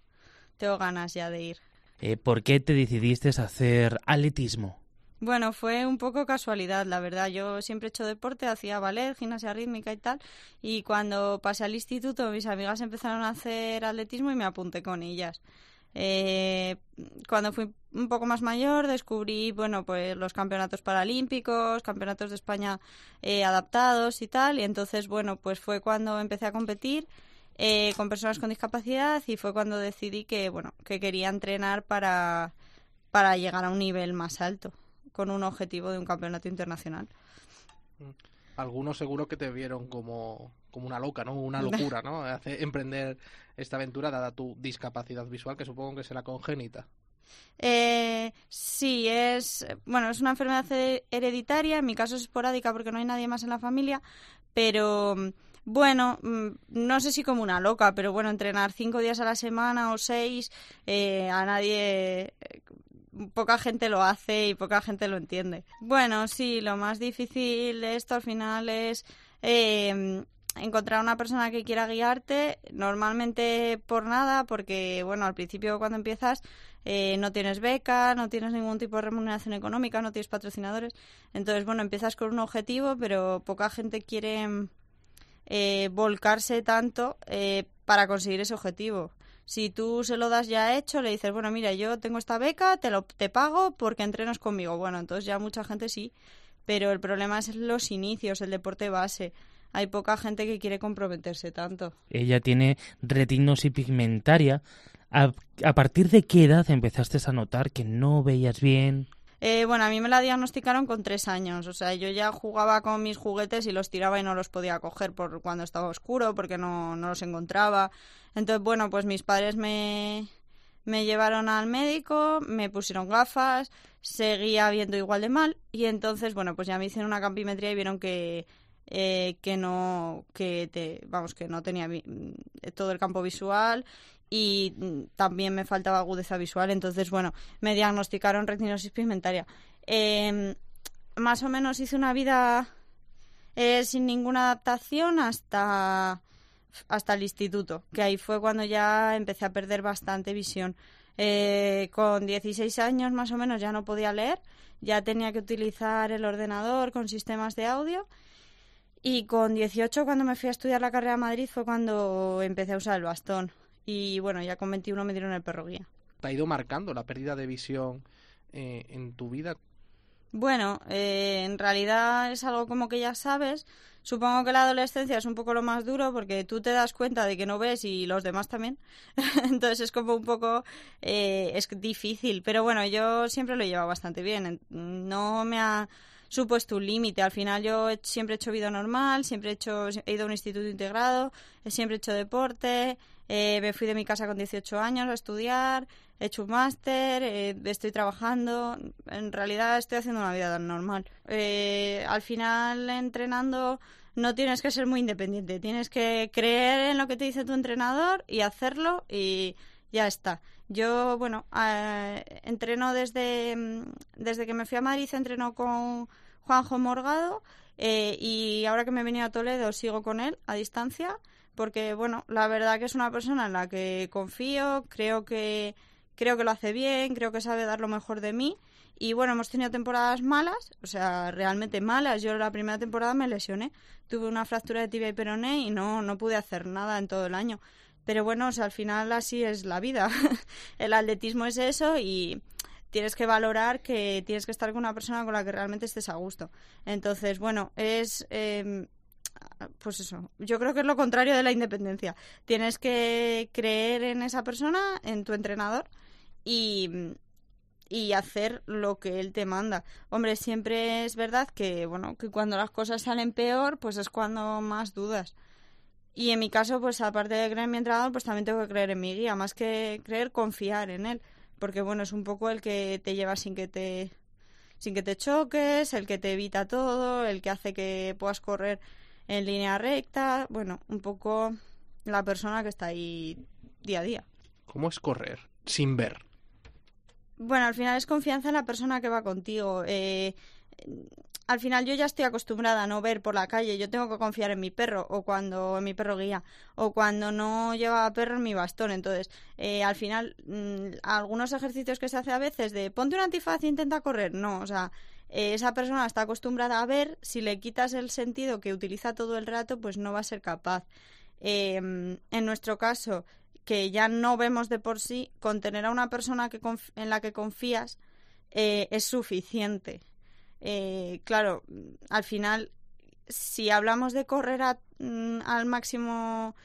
tengo ganas ya de ir. Eh, ¿Por qué te decidiste a hacer atletismo? Bueno, fue un poco casualidad, la verdad. Yo siempre he hecho deporte, hacía ballet, gimnasia rítmica y tal. Y cuando pasé al instituto, mis amigas empezaron a hacer atletismo y me apunté con ellas. Eh, cuando fui un poco más mayor descubrí bueno pues los campeonatos paralímpicos campeonatos de España eh, adaptados y tal y entonces bueno pues fue cuando empecé a competir eh, con personas con discapacidad y fue cuando decidí que bueno que quería entrenar para para llegar a un nivel más alto con un objetivo de un campeonato internacional. Algunos seguro que te vieron como, como una loca, ¿no? Una locura, ¿no? Hace, emprender esta aventura dada tu discapacidad visual, que supongo que será congénita. Eh, sí, es bueno, es una enfermedad hereditaria. En mi caso es esporádica porque no hay nadie más en la familia, pero bueno, mm, no sé si como una loca, pero bueno, entrenar cinco días a la semana o seis, eh, a nadie poca gente lo hace y poca gente lo entiende. Bueno, sí, lo más difícil de esto al final es eh, encontrar una persona que quiera guiarte, normalmente por nada, porque bueno, al principio cuando empiezas eh, no tienes beca, no tienes ningún tipo de remuneración económica, no tienes patrocinadores, entonces bueno, empiezas con un objetivo, pero poca gente quiere eh, volcarse tanto para conseguir ese objetivo. Si tú se lo das ya hecho, le dices, bueno, mira, yo tengo esta beca, te lo te pago porque entrenas conmigo. Bueno, entonces ya mucha gente sí, pero el problema es los inicios, el deporte base. Hay poca gente que quiere comprometerse tanto. Ella tiene retinosis pigmentaria. ¿A, ¿A, partir de qué edad empezaste a notar que no veías bien? Eh, bueno, a mí me la diagnosticaron con tres años. O sea, yo ya jugaba con mis juguetes y los tiraba y no los podía coger por cuando estaba oscuro, porque no, no los encontraba. Entonces, bueno, pues mis padres me, me llevaron al médico, me pusieron gafas, seguía viendo igual de mal y entonces, bueno, pues ya me hicieron una campimetría y vieron que eh, que no que te, vamos que no tenía todo el campo visual y mm, también me faltaba agudeza visual. Entonces bueno me diagnosticaron retinosis pigmentaria. Em, más o menos hice una vida eh, sin ninguna adaptación hasta hasta el instituto que ahí fue cuando ya empecé a perder bastante visión. Eh, con 16 años más o menos ya no podía leer ya tenía que utilizar el ordenador con sistemas de audio y con 18, cuando me fui a estudiar la carrera a Madrid, fue cuando empecé a usar el bastón. Y bueno, ya con 21 me dieron el perro guía. ¿Te ha ido marcando la pérdida de visión eh, en tu vida? Bueno, eh, en realidad es algo como que ya sabes. Supongo que la adolescencia es un poco lo más duro porque tú te das cuenta de que no ves y los demás también. Entonces es como un poco eh, es difícil. Pero bueno, yo siempre lo he llevado bastante bien. No me ha supuesto un límite. Al final yo siempre he hecho vida normal, siempre he, hecho, he ido a un instituto integrado, siempre he hecho deporte, eh, me fui de mi casa con 18 años a estudiar, he hecho un máster, eh, estoy trabajando, en realidad estoy haciendo una vida normal. Eh, al final entrenando no tienes que ser muy independiente, tienes que creer en lo que te dice tu entrenador y hacerlo y ya está. Yo, bueno, eh, entreno desde, mm, desde que me fui a Madrid, entreno con Juanjo Morgado eh, y ahora que me he venido a Toledo sigo con él a distancia porque, bueno, la verdad que es una persona en la que confío, creo que, creo que lo hace bien, creo que sabe dar lo mejor de mí y bueno, hemos tenido temporadas malas, o sea, realmente malas. Yo la primera temporada me lesioné, tuve una fractura de tibia y peroné y no, no pude hacer nada en todo el año. Pero bueno, al final así es la vida. el atletismo es eso y tienes que valorar que tienes que estar con una persona con la que realmente estés a gusto. Entonces, bueno, es... Eh, pues eso, yo creo que es lo contrario de la independencia. Tienes que creer en esa persona, en tu entrenador y, y hacer lo que él te manda. Hombre, siempre es verdad que, bueno, que cuando las cosas salen peor, pues es cuando más dudas. Y en mi caso, pues aparte de creer en mi entrenador, pues también tengo que creer en mi guía, más que creer, confiar en él, porque bueno, es un poco el que te lleva sin que te sin que te choques, el que te evita todo, el que hace que puedas correr en línea recta, bueno, un poco la persona que está ahí día a día. ¿Cómo es correr sin ver? Bueno, al final es confianza en la persona que va contigo. Eh, al final yo ya estoy acostumbrada a no ver por la calle, yo tengo que confiar en mi perro o cuando en mi perro guía o cuando no lleva perro en mi bastón. Entonces, eh, al final, mm, algunos ejercicios que se hace a veces de ponte un antifaz e intenta correr, no, o sea, eh, esa persona está acostumbrada a ver, si le quitas el sentido que utiliza todo el rato, pues no va a ser capaz. Em, en nuestro caso, que ya no vemos de por sí, con tener a una persona que en la que confías eh, es suficiente. Eh, claro, al final, si hablamos de correr mm, al máximo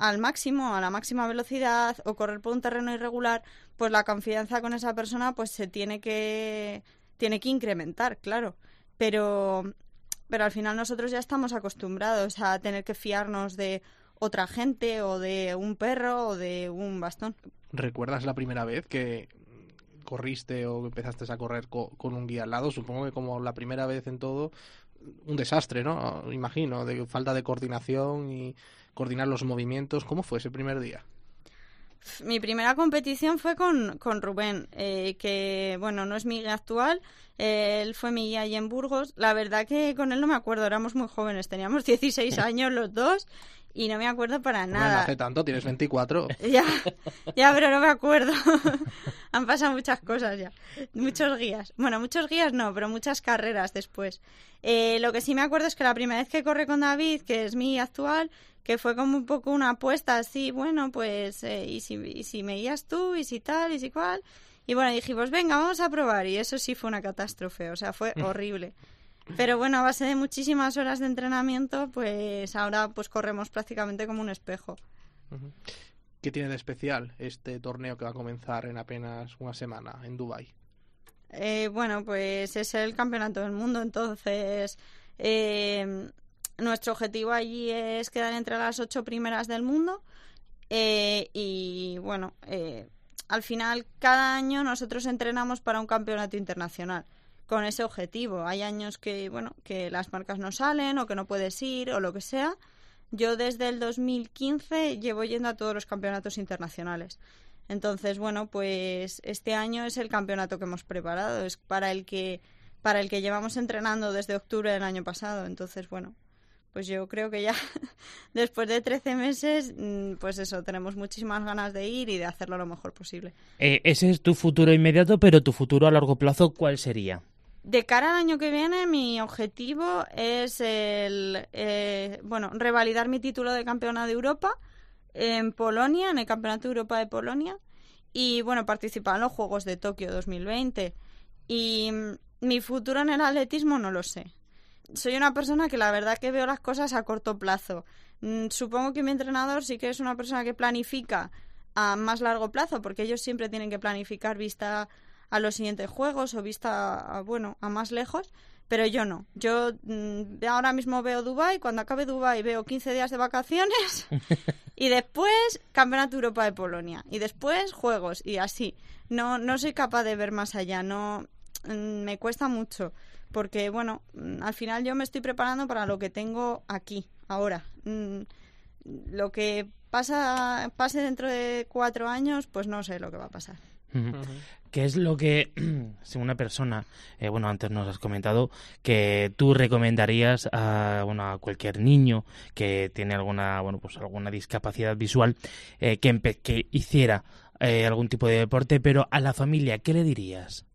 al máximo, a la máxima velocidad o correr por un terreno irregular, pues la confianza con esa persona pues se tiene que tiene que incrementar, claro. Pero pero al final nosotros ya estamos acostumbrados a tener que fiarnos de otra gente o de un perro o de un bastón. ¿Recuerdas la primera vez que corriste o empezaste a correr con un guía al lado, supongo que como la primera vez en todo, un desastre, ¿no? Imagino, de falta de coordinación y coordinar los movimientos. ¿Cómo fue ese primer día? Mi primera competición fue con, con Rubén, eh, que bueno, no es mi guía actual, él fue mi guía ahí en Burgos. La verdad que con él no me acuerdo, éramos muy jóvenes, teníamos 16 años los dos y no me acuerdo para nada. No hace tanto, tienes 24. Ya, ya, pero no me acuerdo. Han pasado muchas cosas ya. Muchos guías. Bueno, muchos guías no, pero muchas carreras después. Eh, lo que sí me acuerdo es que la primera vez que corrí con David, que es mi actual, que fue como un poco una apuesta así, bueno, pues, eh, y, si, y si me guías tú, y si tal, y si cual. Y bueno, dijimos, venga, vamos a probar. Y eso sí fue una catástrofe, o sea, fue horrible. Pero bueno, a base de muchísimas horas de entrenamiento, pues ahora pues corremos prácticamente como un espejo. ¿Qué tiene de especial este torneo que va a comenzar en apenas una semana en Dubai? Eh, bueno, pues es el campeonato del mundo, entonces eh, nuestro objetivo allí es quedar entre las ocho primeras del mundo eh, y bueno, al final cada año nosotros entrenamos para un campeonato internacional con ese objetivo. Hay años que bueno que las marcas no salen o que no puedes ir o lo que sea. Yo desde el 2015 llevo yendo a todos los campeonatos internacionales. Entonces, bueno, pues este año es el campeonato que hemos preparado, es para el que para el que llevamos entrenando desde octubre del año pasado. Entonces, bueno, pues yo creo que ya después de 13 meses, mm, pues eso, tenemos muchísimas ganas de ir y de hacerlo lo mejor posible. Eh, ese es tu futuro inmediato, pero tu futuro a largo plazo, ¿cuál sería? De cara al año que viene, mi objetivo es el, eh, bueno, revalidar mi título de campeona de Europa en Polonia, en el Campeonato de Europa de Polonia, y bueno, participar en los Juegos de Tokio 2020. Y mm, mi futuro en el atletismo no lo sé. Soy una persona que la verdad que veo las cosas a corto plazo. Mm, supongo que mi entrenador sí que es una persona que planifica a más largo plazo, porque ellos siempre tienen que planificar vista a los siguientes juegos o vista, a, bueno, a más lejos pero yo no. Yo mm, ahora mismo veo Dubai, cuando acabe Dubai veo 15 días de vacaciones y después Campeonato Europa de Polonia y después juegos y así. No no soy capaz de ver más allá, no mm, me cuesta mucho porque bueno, mm, al final yo me estoy preparando para lo que tengo aquí ahora. Lo que pasa pase dentro de cuatro años, pues no sé lo que va a pasar. ¿Qué es lo que, según una persona, eh, bueno, antes nos has comentado que tú recomendarías a, bueno, a cualquier niño que tiene alguna, bueno, pues alguna discapacidad visual eh, que, que hiciera eh, algún tipo de deporte, pero a la familia, ¿qué le dirías?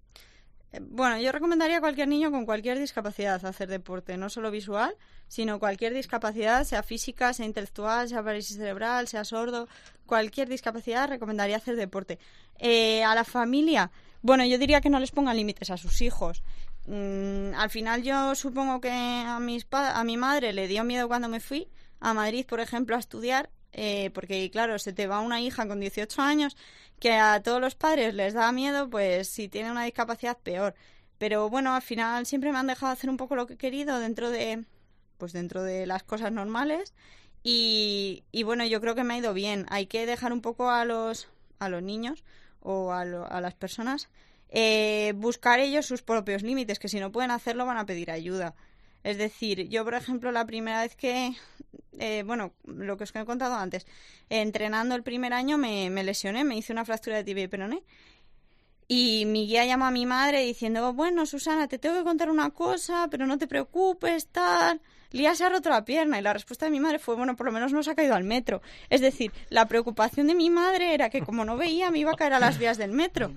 Bueno, yo recomendaría a cualquier niño con cualquier discapacidad hacer deporte, no solo visual, sino cualquier discapacidad, sea física, sea intelectual, sea parálisis cerebral, sea sordo, cualquier discapacidad recomendaría hacer deporte. Eh, a la familia, bueno, yo diría que no les pongan límites a sus hijos. Mm, al final yo supongo que a, mis a mi madre le dio miedo cuando me fui a Madrid, por ejemplo, a estudiar, eh, porque claro, se te va una hija con 18 años que a todos los padres les da miedo, pues si tiene una discapacidad peor. Pero bueno, al final siempre me han dejado hacer un poco lo que he querido dentro de, pues dentro de las cosas normales. Y, y bueno, yo creo que me ha ido bien. Hay que dejar un poco a los, a los niños o a, a las personas eh, buscar ellos sus propios límites, que si no pueden hacerlo van a pedir ayuda. Es decir, yo, por ejemplo, la primera vez que, eh, bueno, lo que os he contado antes, entrenando el primer año me, lesioné, me hice una fractura de tibia y peroné. Y mi guía llamó a mi madre diciendo, bueno, Susana, te tengo que contar una cosa, pero no te preocupes, tal. Lía se ha roto la pierna y la respuesta de mi madre fue, bueno, por lo menos no se ha caído al metro. Es decir, la preocupación de mi madre era que como no veía me iba a caer a las vías del metro.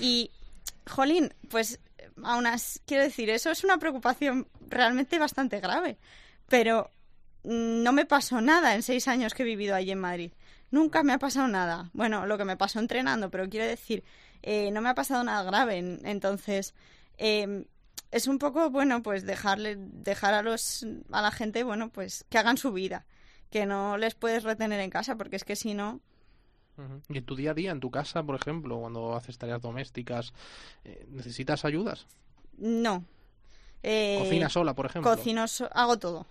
Y, jolín, pues aún así, quiero decir, eso es una preocupación realmente bastante grave. Pero no me pasó nada en seis años que he vivido allí en Madrid. Nunca me ha pasado nada. Bueno, lo que me pasó entrenando, pero quiero decir, eh, no me ha pasado nada grave. Entonces, em, es un poco, bueno, pues dejarle, dejar a los, a la gente, bueno, pues que hagan su vida, que no les puedes retener en casa, porque es que si no, ¿Y en tu día a día, en tu casa, por ejemplo, cuando haces tareas domésticas, eh, necesitas ayudas? No. Eh, ¿Cocina sola, por ejemplo? Cocino, hago todo.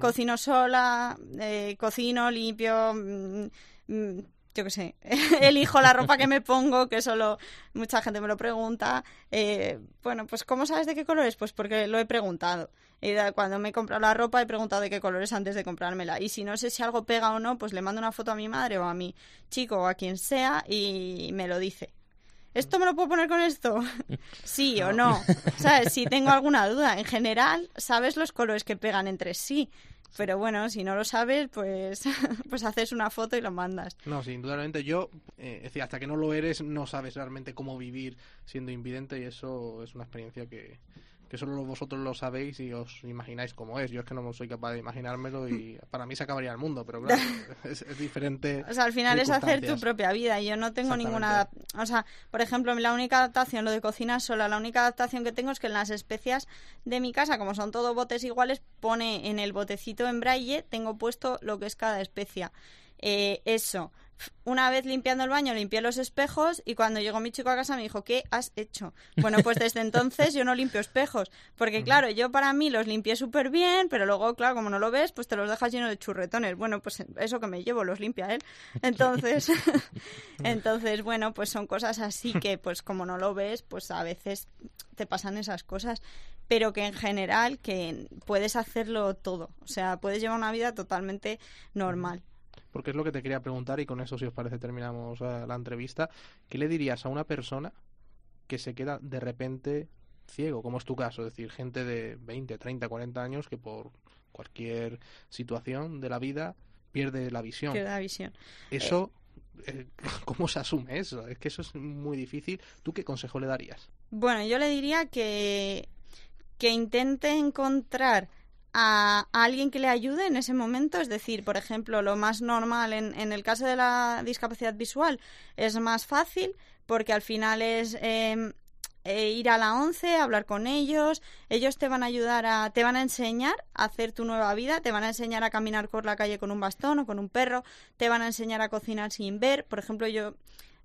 Cocino sola, eh, cocino, limpio, mm, mm, yo qué sé, elijo la ropa que me pongo, que solo mucha gente me lo pregunta. Eh, bueno, pues ¿cómo sabes de qué colores? Pues porque lo he preguntado. Y cuando me he comprado la ropa he preguntado de qué colores antes de comprármela. Y si no sé si algo pega o no, pues le mando una foto a mi madre o a mi chico o a quien sea y me lo dice. ¿Esto me lo puedo poner con esto? sí o no. ¿Sabes? Si tengo alguna duda. En general, sabes los colores que pegan entre sí. Pero bueno, si no lo sabes, pues, pues haces una foto y lo mandas. No, sí, indudablemente yo, eh, es decir, hasta que no lo eres, no sabes realmente cómo vivir siendo invidente y eso es una experiencia que, que solo vosotros lo sabéis y os imagináis cómo es. Yo es que no soy capaz de imaginármelo y para mí se acabaría el mundo, pero claro, es, diferente. O sea, al final es hacer tu propia vida. Yo no tengo ninguna. O sea, por ejemplo, la única adaptación, lo de cocina sola, la única adaptación que tengo es que en las especias de mi casa, como son todos botes iguales, pone en el botecito en braille, tengo puesto lo que es cada especia. Eh, eso. Una vez limpiando el baño limpié los espejos y cuando llegó mi chico a casa me dijo, ¿qué has hecho? Bueno, pues desde entonces yo no limpio espejos, porque claro, yo para mí los limpié súper bien, pero luego, claro, como no lo ves, pues te los dejas lleno de churretones. Bueno, pues eso que me llevo los limpia él. Entonces, entonces bueno, pues son cosas así que pues como no lo ves, pues a veces te pasan esas cosas pero que en general que puedes hacerlo todo, o sea, puedes llevar una vida totalmente normal porque es lo que te quería preguntar y con eso, si os parece, terminamos eh, la entrevista. ¿Qué le dirías a una persona que se queda de repente ciego, como es tu caso? Es decir, gente de 20, 30, 40 años que por cualquier situación de la vida pierde la visión. Pierde la visión. Eso, eh, ¿cómo se asume eso? Es que eso es muy difícil. ¿Tú qué consejo le darías? Bueno, yo le diría que, que intente encontrar a, alguien que le ayude en ese momento. Es decir, por ejemplo, lo más normal en, en el caso de la discapacidad visual es más fácil porque al final es em, eh, ir a la once, hablar con ellos, ellos te van a ayudar a, te van a enseñar a hacer tu nueva vida, te van a enseñar a caminar por la calle con un bastón o con un perro, te van a enseñar a cocinar sin ver. Por ejemplo, yo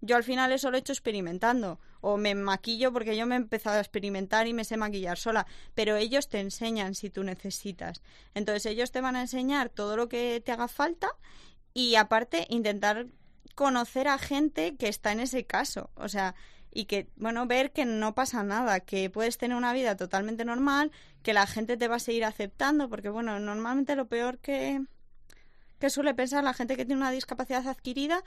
yo al final eso lo he hecho experimentando. O me maquillo porque yo me he empezado a experimentar y me sé maquillar sola. Pero ellos te enseñan si tú necesitas. Entonces ellos te van a enseñar todo lo que te haga falta y aparte intentar conocer a gente que está en ese caso. O sea, y que, bueno, ver que no pasa nada, que puedes tener una vida totalmente normal, que la gente te va a seguir aceptando, porque, bueno, normalmente lo peor que, que suele pensar la gente que tiene una discapacidad adquirida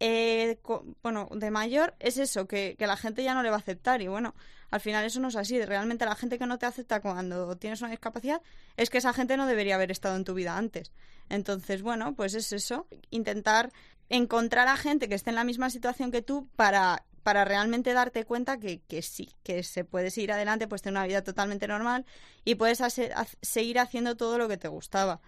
eh, bueno, de mayor es eso, que, que, la gente ya no le va a aceptar. Y bueno, al final eso no es así. Realmente la gente que no te acepta cuando tienes una discapacidad es que esa gente no debería haber estado en tu vida antes. Entonces, bueno, pues es eso, intentar encontrar a gente que esté en la misma situación que tú para para realmente darte cuenta que, que sí, que se puede seguir adelante, pues tener una vida totalmente normal y puedes seguir haciendo todo lo que te gustaba.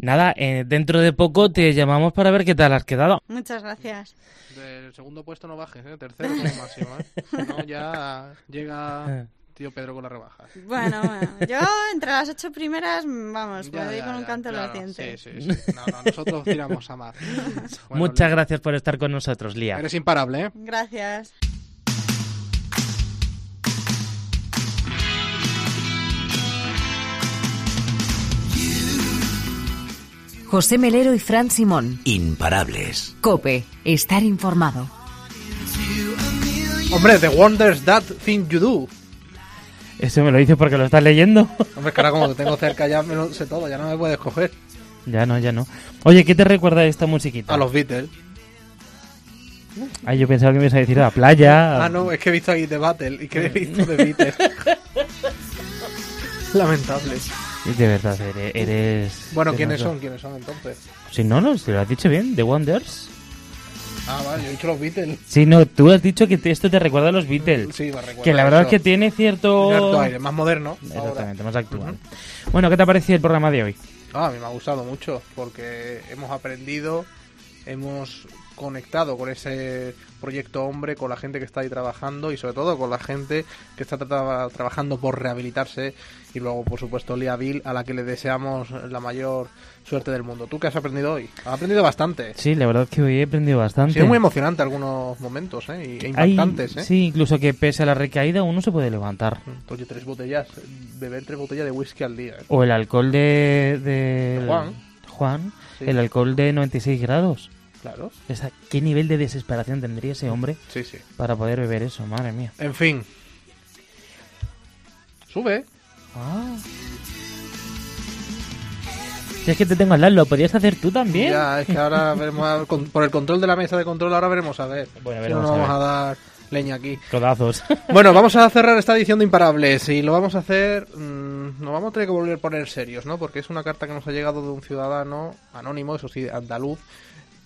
Nada, eh, dentro de poco te llamamos para ver qué tal has quedado. Muchas gracias. Del segundo puesto no bajes, ¿eh? tercero como máximo. ¿eh? No, ya llega tío Pedro con la rebaja. Bueno, bueno, yo entre las ocho primeras, vamos, me doy con un canto en los dientes. Sí, sí, sí. No, no, nosotros tiramos a más. Muchas gracias por estar con nosotros, Lía. Eres imparable, ¿eh? Gracias. José Melero y Fran Simón. Imparables. Cope, estar informado. Hombre, The Wonders That Thing You Do. Eso me lo dices porque lo estás leyendo. Hombre, que ahora como te tengo cerca ya me lo sé todo, ya no me puedes coger. Ya no, ya no. Oye, ¿qué te recuerda esta musiquita? A los Beatles. Ay, yo pensaba que me ibas a decir a la playa. Ah, no, es que he visto ahí The Battle y que he visto The Beatles. Lamentable. De verdad, eres... Bueno, ¿quiénes son? ¿Quiénes son entonces? Si no, no, te lo has dicho bien, The Wonders. Ah, vale, yo he dicho los Beatles. Sí, no, tú has dicho que esto te recuerda a los Beatles. Sí, me recuerda. Que la verdad es que tiene cierto... Cierto aire, más moderno. Exactamente, más actual. Bueno, ¿qué te ha parecido el programa de hoy? Ah, a mí me ha gustado mucho, porque hemos aprendido, hemos conectado con ese proyecto hombre, con la gente que está ahí trabajando y sobre todo con la gente que está trabajando por rehabilitarse y luego por supuesto Lía Bill a la que le deseamos la mayor suerte del mundo. ¿Tú qué has aprendido hoy? Has aprendido bastante. Sí, la verdad es que hoy he aprendido bastante. Sí, es muy emocionante algunos momentos ¿eh? e impactantes. ¿eh? Sí, incluso que pese a la recaída uno se puede levantar. Mm, oye, tres botellas, beber tres botellas de whisky al día. ¿eh? O el alcohol de... de... Juan. Juan, el alcohol de 96 grados. Claro. Esa, ¿Qué nivel de desesperación tendría ese hombre sí, sí. para poder beber eso? Madre mía. En fin. Sube. Ah. Si es que te tengo al lado, ¿lo podías hacer tú también? Ya, es que ahora veremos, por el control de la mesa de control, ahora veremos a ver. Bueno, veremos no vamos a, dar leña aquí. Codazos. Bueno, vamos a cerrar esta edición de Imparables y lo vamos a hacer. Mmm, nos vamos a tener que volver a poner serios, ¿no? Porque es una carta que nos ha llegado de un ciudadano anónimo, eso sí, andaluz,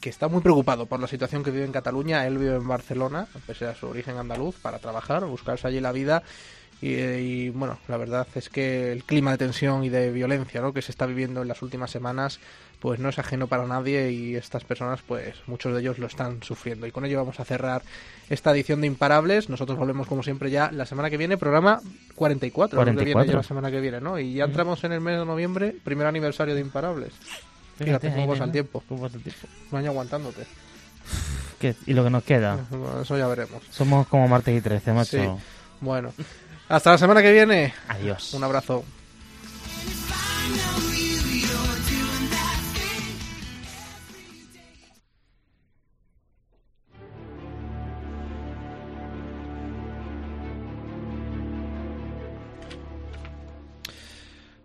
que está muy preocupado por la situación que vive en Cataluña. Él vive en Barcelona, pese a su origen andaluz, para trabajar, buscarse allí la vida. Y, bueno, la verdad es que el clima de tensión y de violencia ¿no? que se está viviendo en las últimas semanas pues no es ajeno para nadie y estas personas pues muchos de ellos lo están sufriendo y con ello vamos a cerrar esta edición de Imparables nosotros volvemos como siempre ya la semana que viene programa 44, 44. Que viene ya la semana que viene ¿no? y ya entramos en el mes de noviembre primer aniversario de Imparables Fíjate, cómo pasa el tiempo. ¿Cómo pasa el tiempo? Un año aguantándote. y lo que nos queda. Eso ya veremos. Somos como martes y 13, macho. Sí. Bueno, hasta la semana que viene. Adiós. Un abrazo.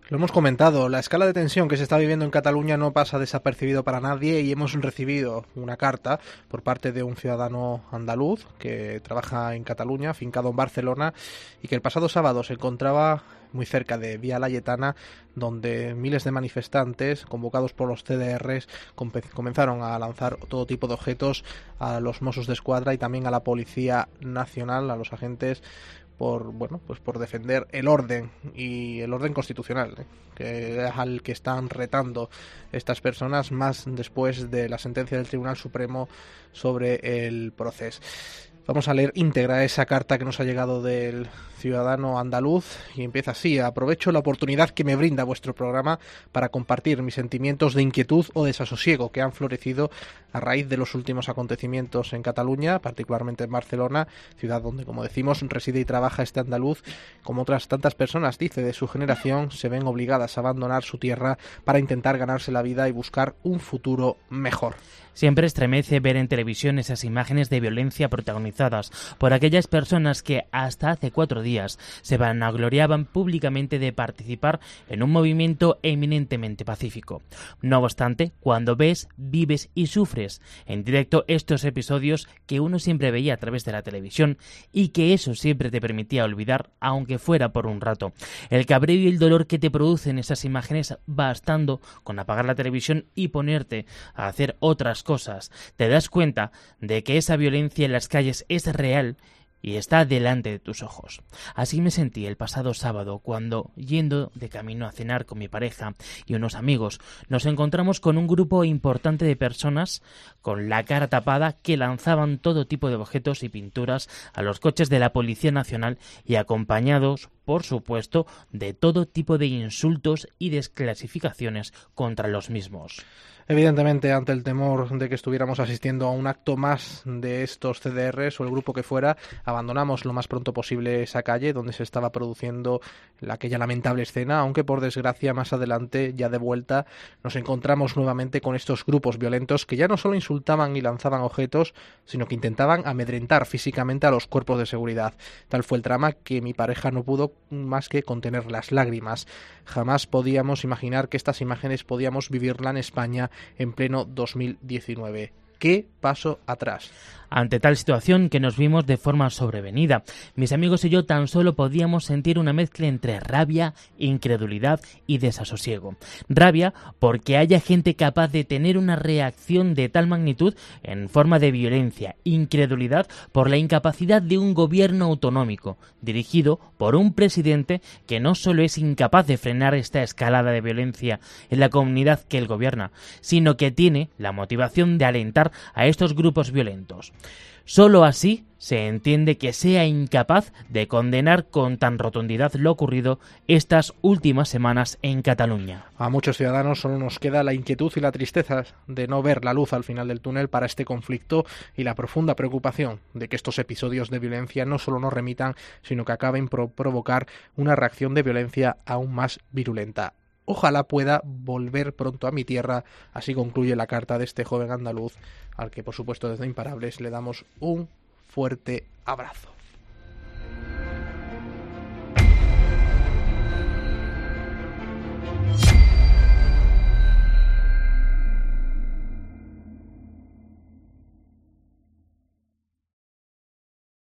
Lo hemos comentado, la escala de tensión que se está viviendo en Cataluña no pasa desapercibido para nadie y hemos recibido una carta por parte de un ciudadano andaluz que trabaja en Cataluña, fincado en Barcelona, y que el pasado sábado se encontraba muy cerca de Vía Layetana, donde miles de manifestantes, convocados por los CDRs, comenzaron a lanzar todo tipo de objetos a los Mossos de Escuadra y también a la Policía Nacional, a los agentes por bueno pues por defender el orden y el orden constitucional ¿eh? que es al que están retando estas personas más después de la sentencia del Tribunal Supremo sobre el proceso Vamos a leer íntegra esa carta que nos ha llegado del ciudadano andaluz y empieza así. Aprovecho la oportunidad que me brinda vuestro programa para compartir mis sentimientos de inquietud o desasosiego que han florecido a raíz de los últimos acontecimientos en Cataluña, particularmente en Barcelona, ciudad donde, como decimos, reside y trabaja este andaluz. Como otras tantas personas, dice, de su generación, se ven obligadas a abandonar su tierra para intentar ganarse la vida y buscar un futuro mejor. Siempre estremece ver en televisión esas imágenes de violencia protagonizadas por aquellas personas que hasta hace cuatro días se vanagloriaban públicamente de participar en un movimiento eminentemente pacífico. No obstante, cuando ves, vives y sufres en directo estos episodios que uno siempre veía a través de la televisión y que eso siempre te permitía olvidar, aunque fuera por un rato. El cabreo y el dolor que te producen esas imágenes bastando con apagar la televisión y ponerte a hacer otras cosas, te das cuenta de que esa violencia en las calles es real y está delante de tus ojos. Así me sentí el pasado sábado cuando, yendo de camino a cenar con mi pareja y unos amigos, nos encontramos con un grupo importante de personas con la cara tapada que lanzaban todo tipo de objetos y pinturas a los coches de la Policía Nacional y acompañados, por supuesto, de todo tipo de insultos y desclasificaciones contra los mismos. Evidentemente, ante el temor de que estuviéramos asistiendo a un acto más de estos CDRs o el grupo que fuera, abandonamos lo más pronto posible esa calle donde se estaba produciendo aquella lamentable escena, aunque por desgracia más adelante, ya de vuelta, nos encontramos nuevamente con estos grupos violentos que ya no solo insultaban y lanzaban objetos, sino que intentaban amedrentar físicamente a los cuerpos de seguridad. Tal fue el drama que mi pareja no pudo más que contener las lágrimas. Jamás podíamos imaginar que estas imágenes podíamos vivirla en España en pleno 2019. ¿Qué paso atrás? Ante tal situación que nos vimos de forma sobrevenida, mis amigos y yo tan solo podíamos sentir una mezcla entre rabia, incredulidad y desasosiego. Rabia porque haya gente capaz de tener una reacción de tal magnitud en forma de violencia. Incredulidad por la incapacidad de un gobierno autonómico, dirigido por un presidente que no solo es incapaz de frenar esta escalada de violencia en la comunidad que él gobierna, sino que tiene la motivación de alentar a estos grupos violentos. Solo así se entiende que sea incapaz de condenar con tan rotundidad lo ocurrido estas últimas semanas en Cataluña. A muchos ciudadanos solo nos queda la inquietud y la tristeza de no ver la luz al final del túnel para este conflicto y la profunda preocupación de que estos episodios de violencia no solo nos remitan, sino que acaben por provocar una reacción de violencia aún más virulenta. Ojalá pueda volver pronto a mi tierra. Así concluye la carta de este joven andaluz, al que por supuesto desde Imparables le damos un fuerte abrazo.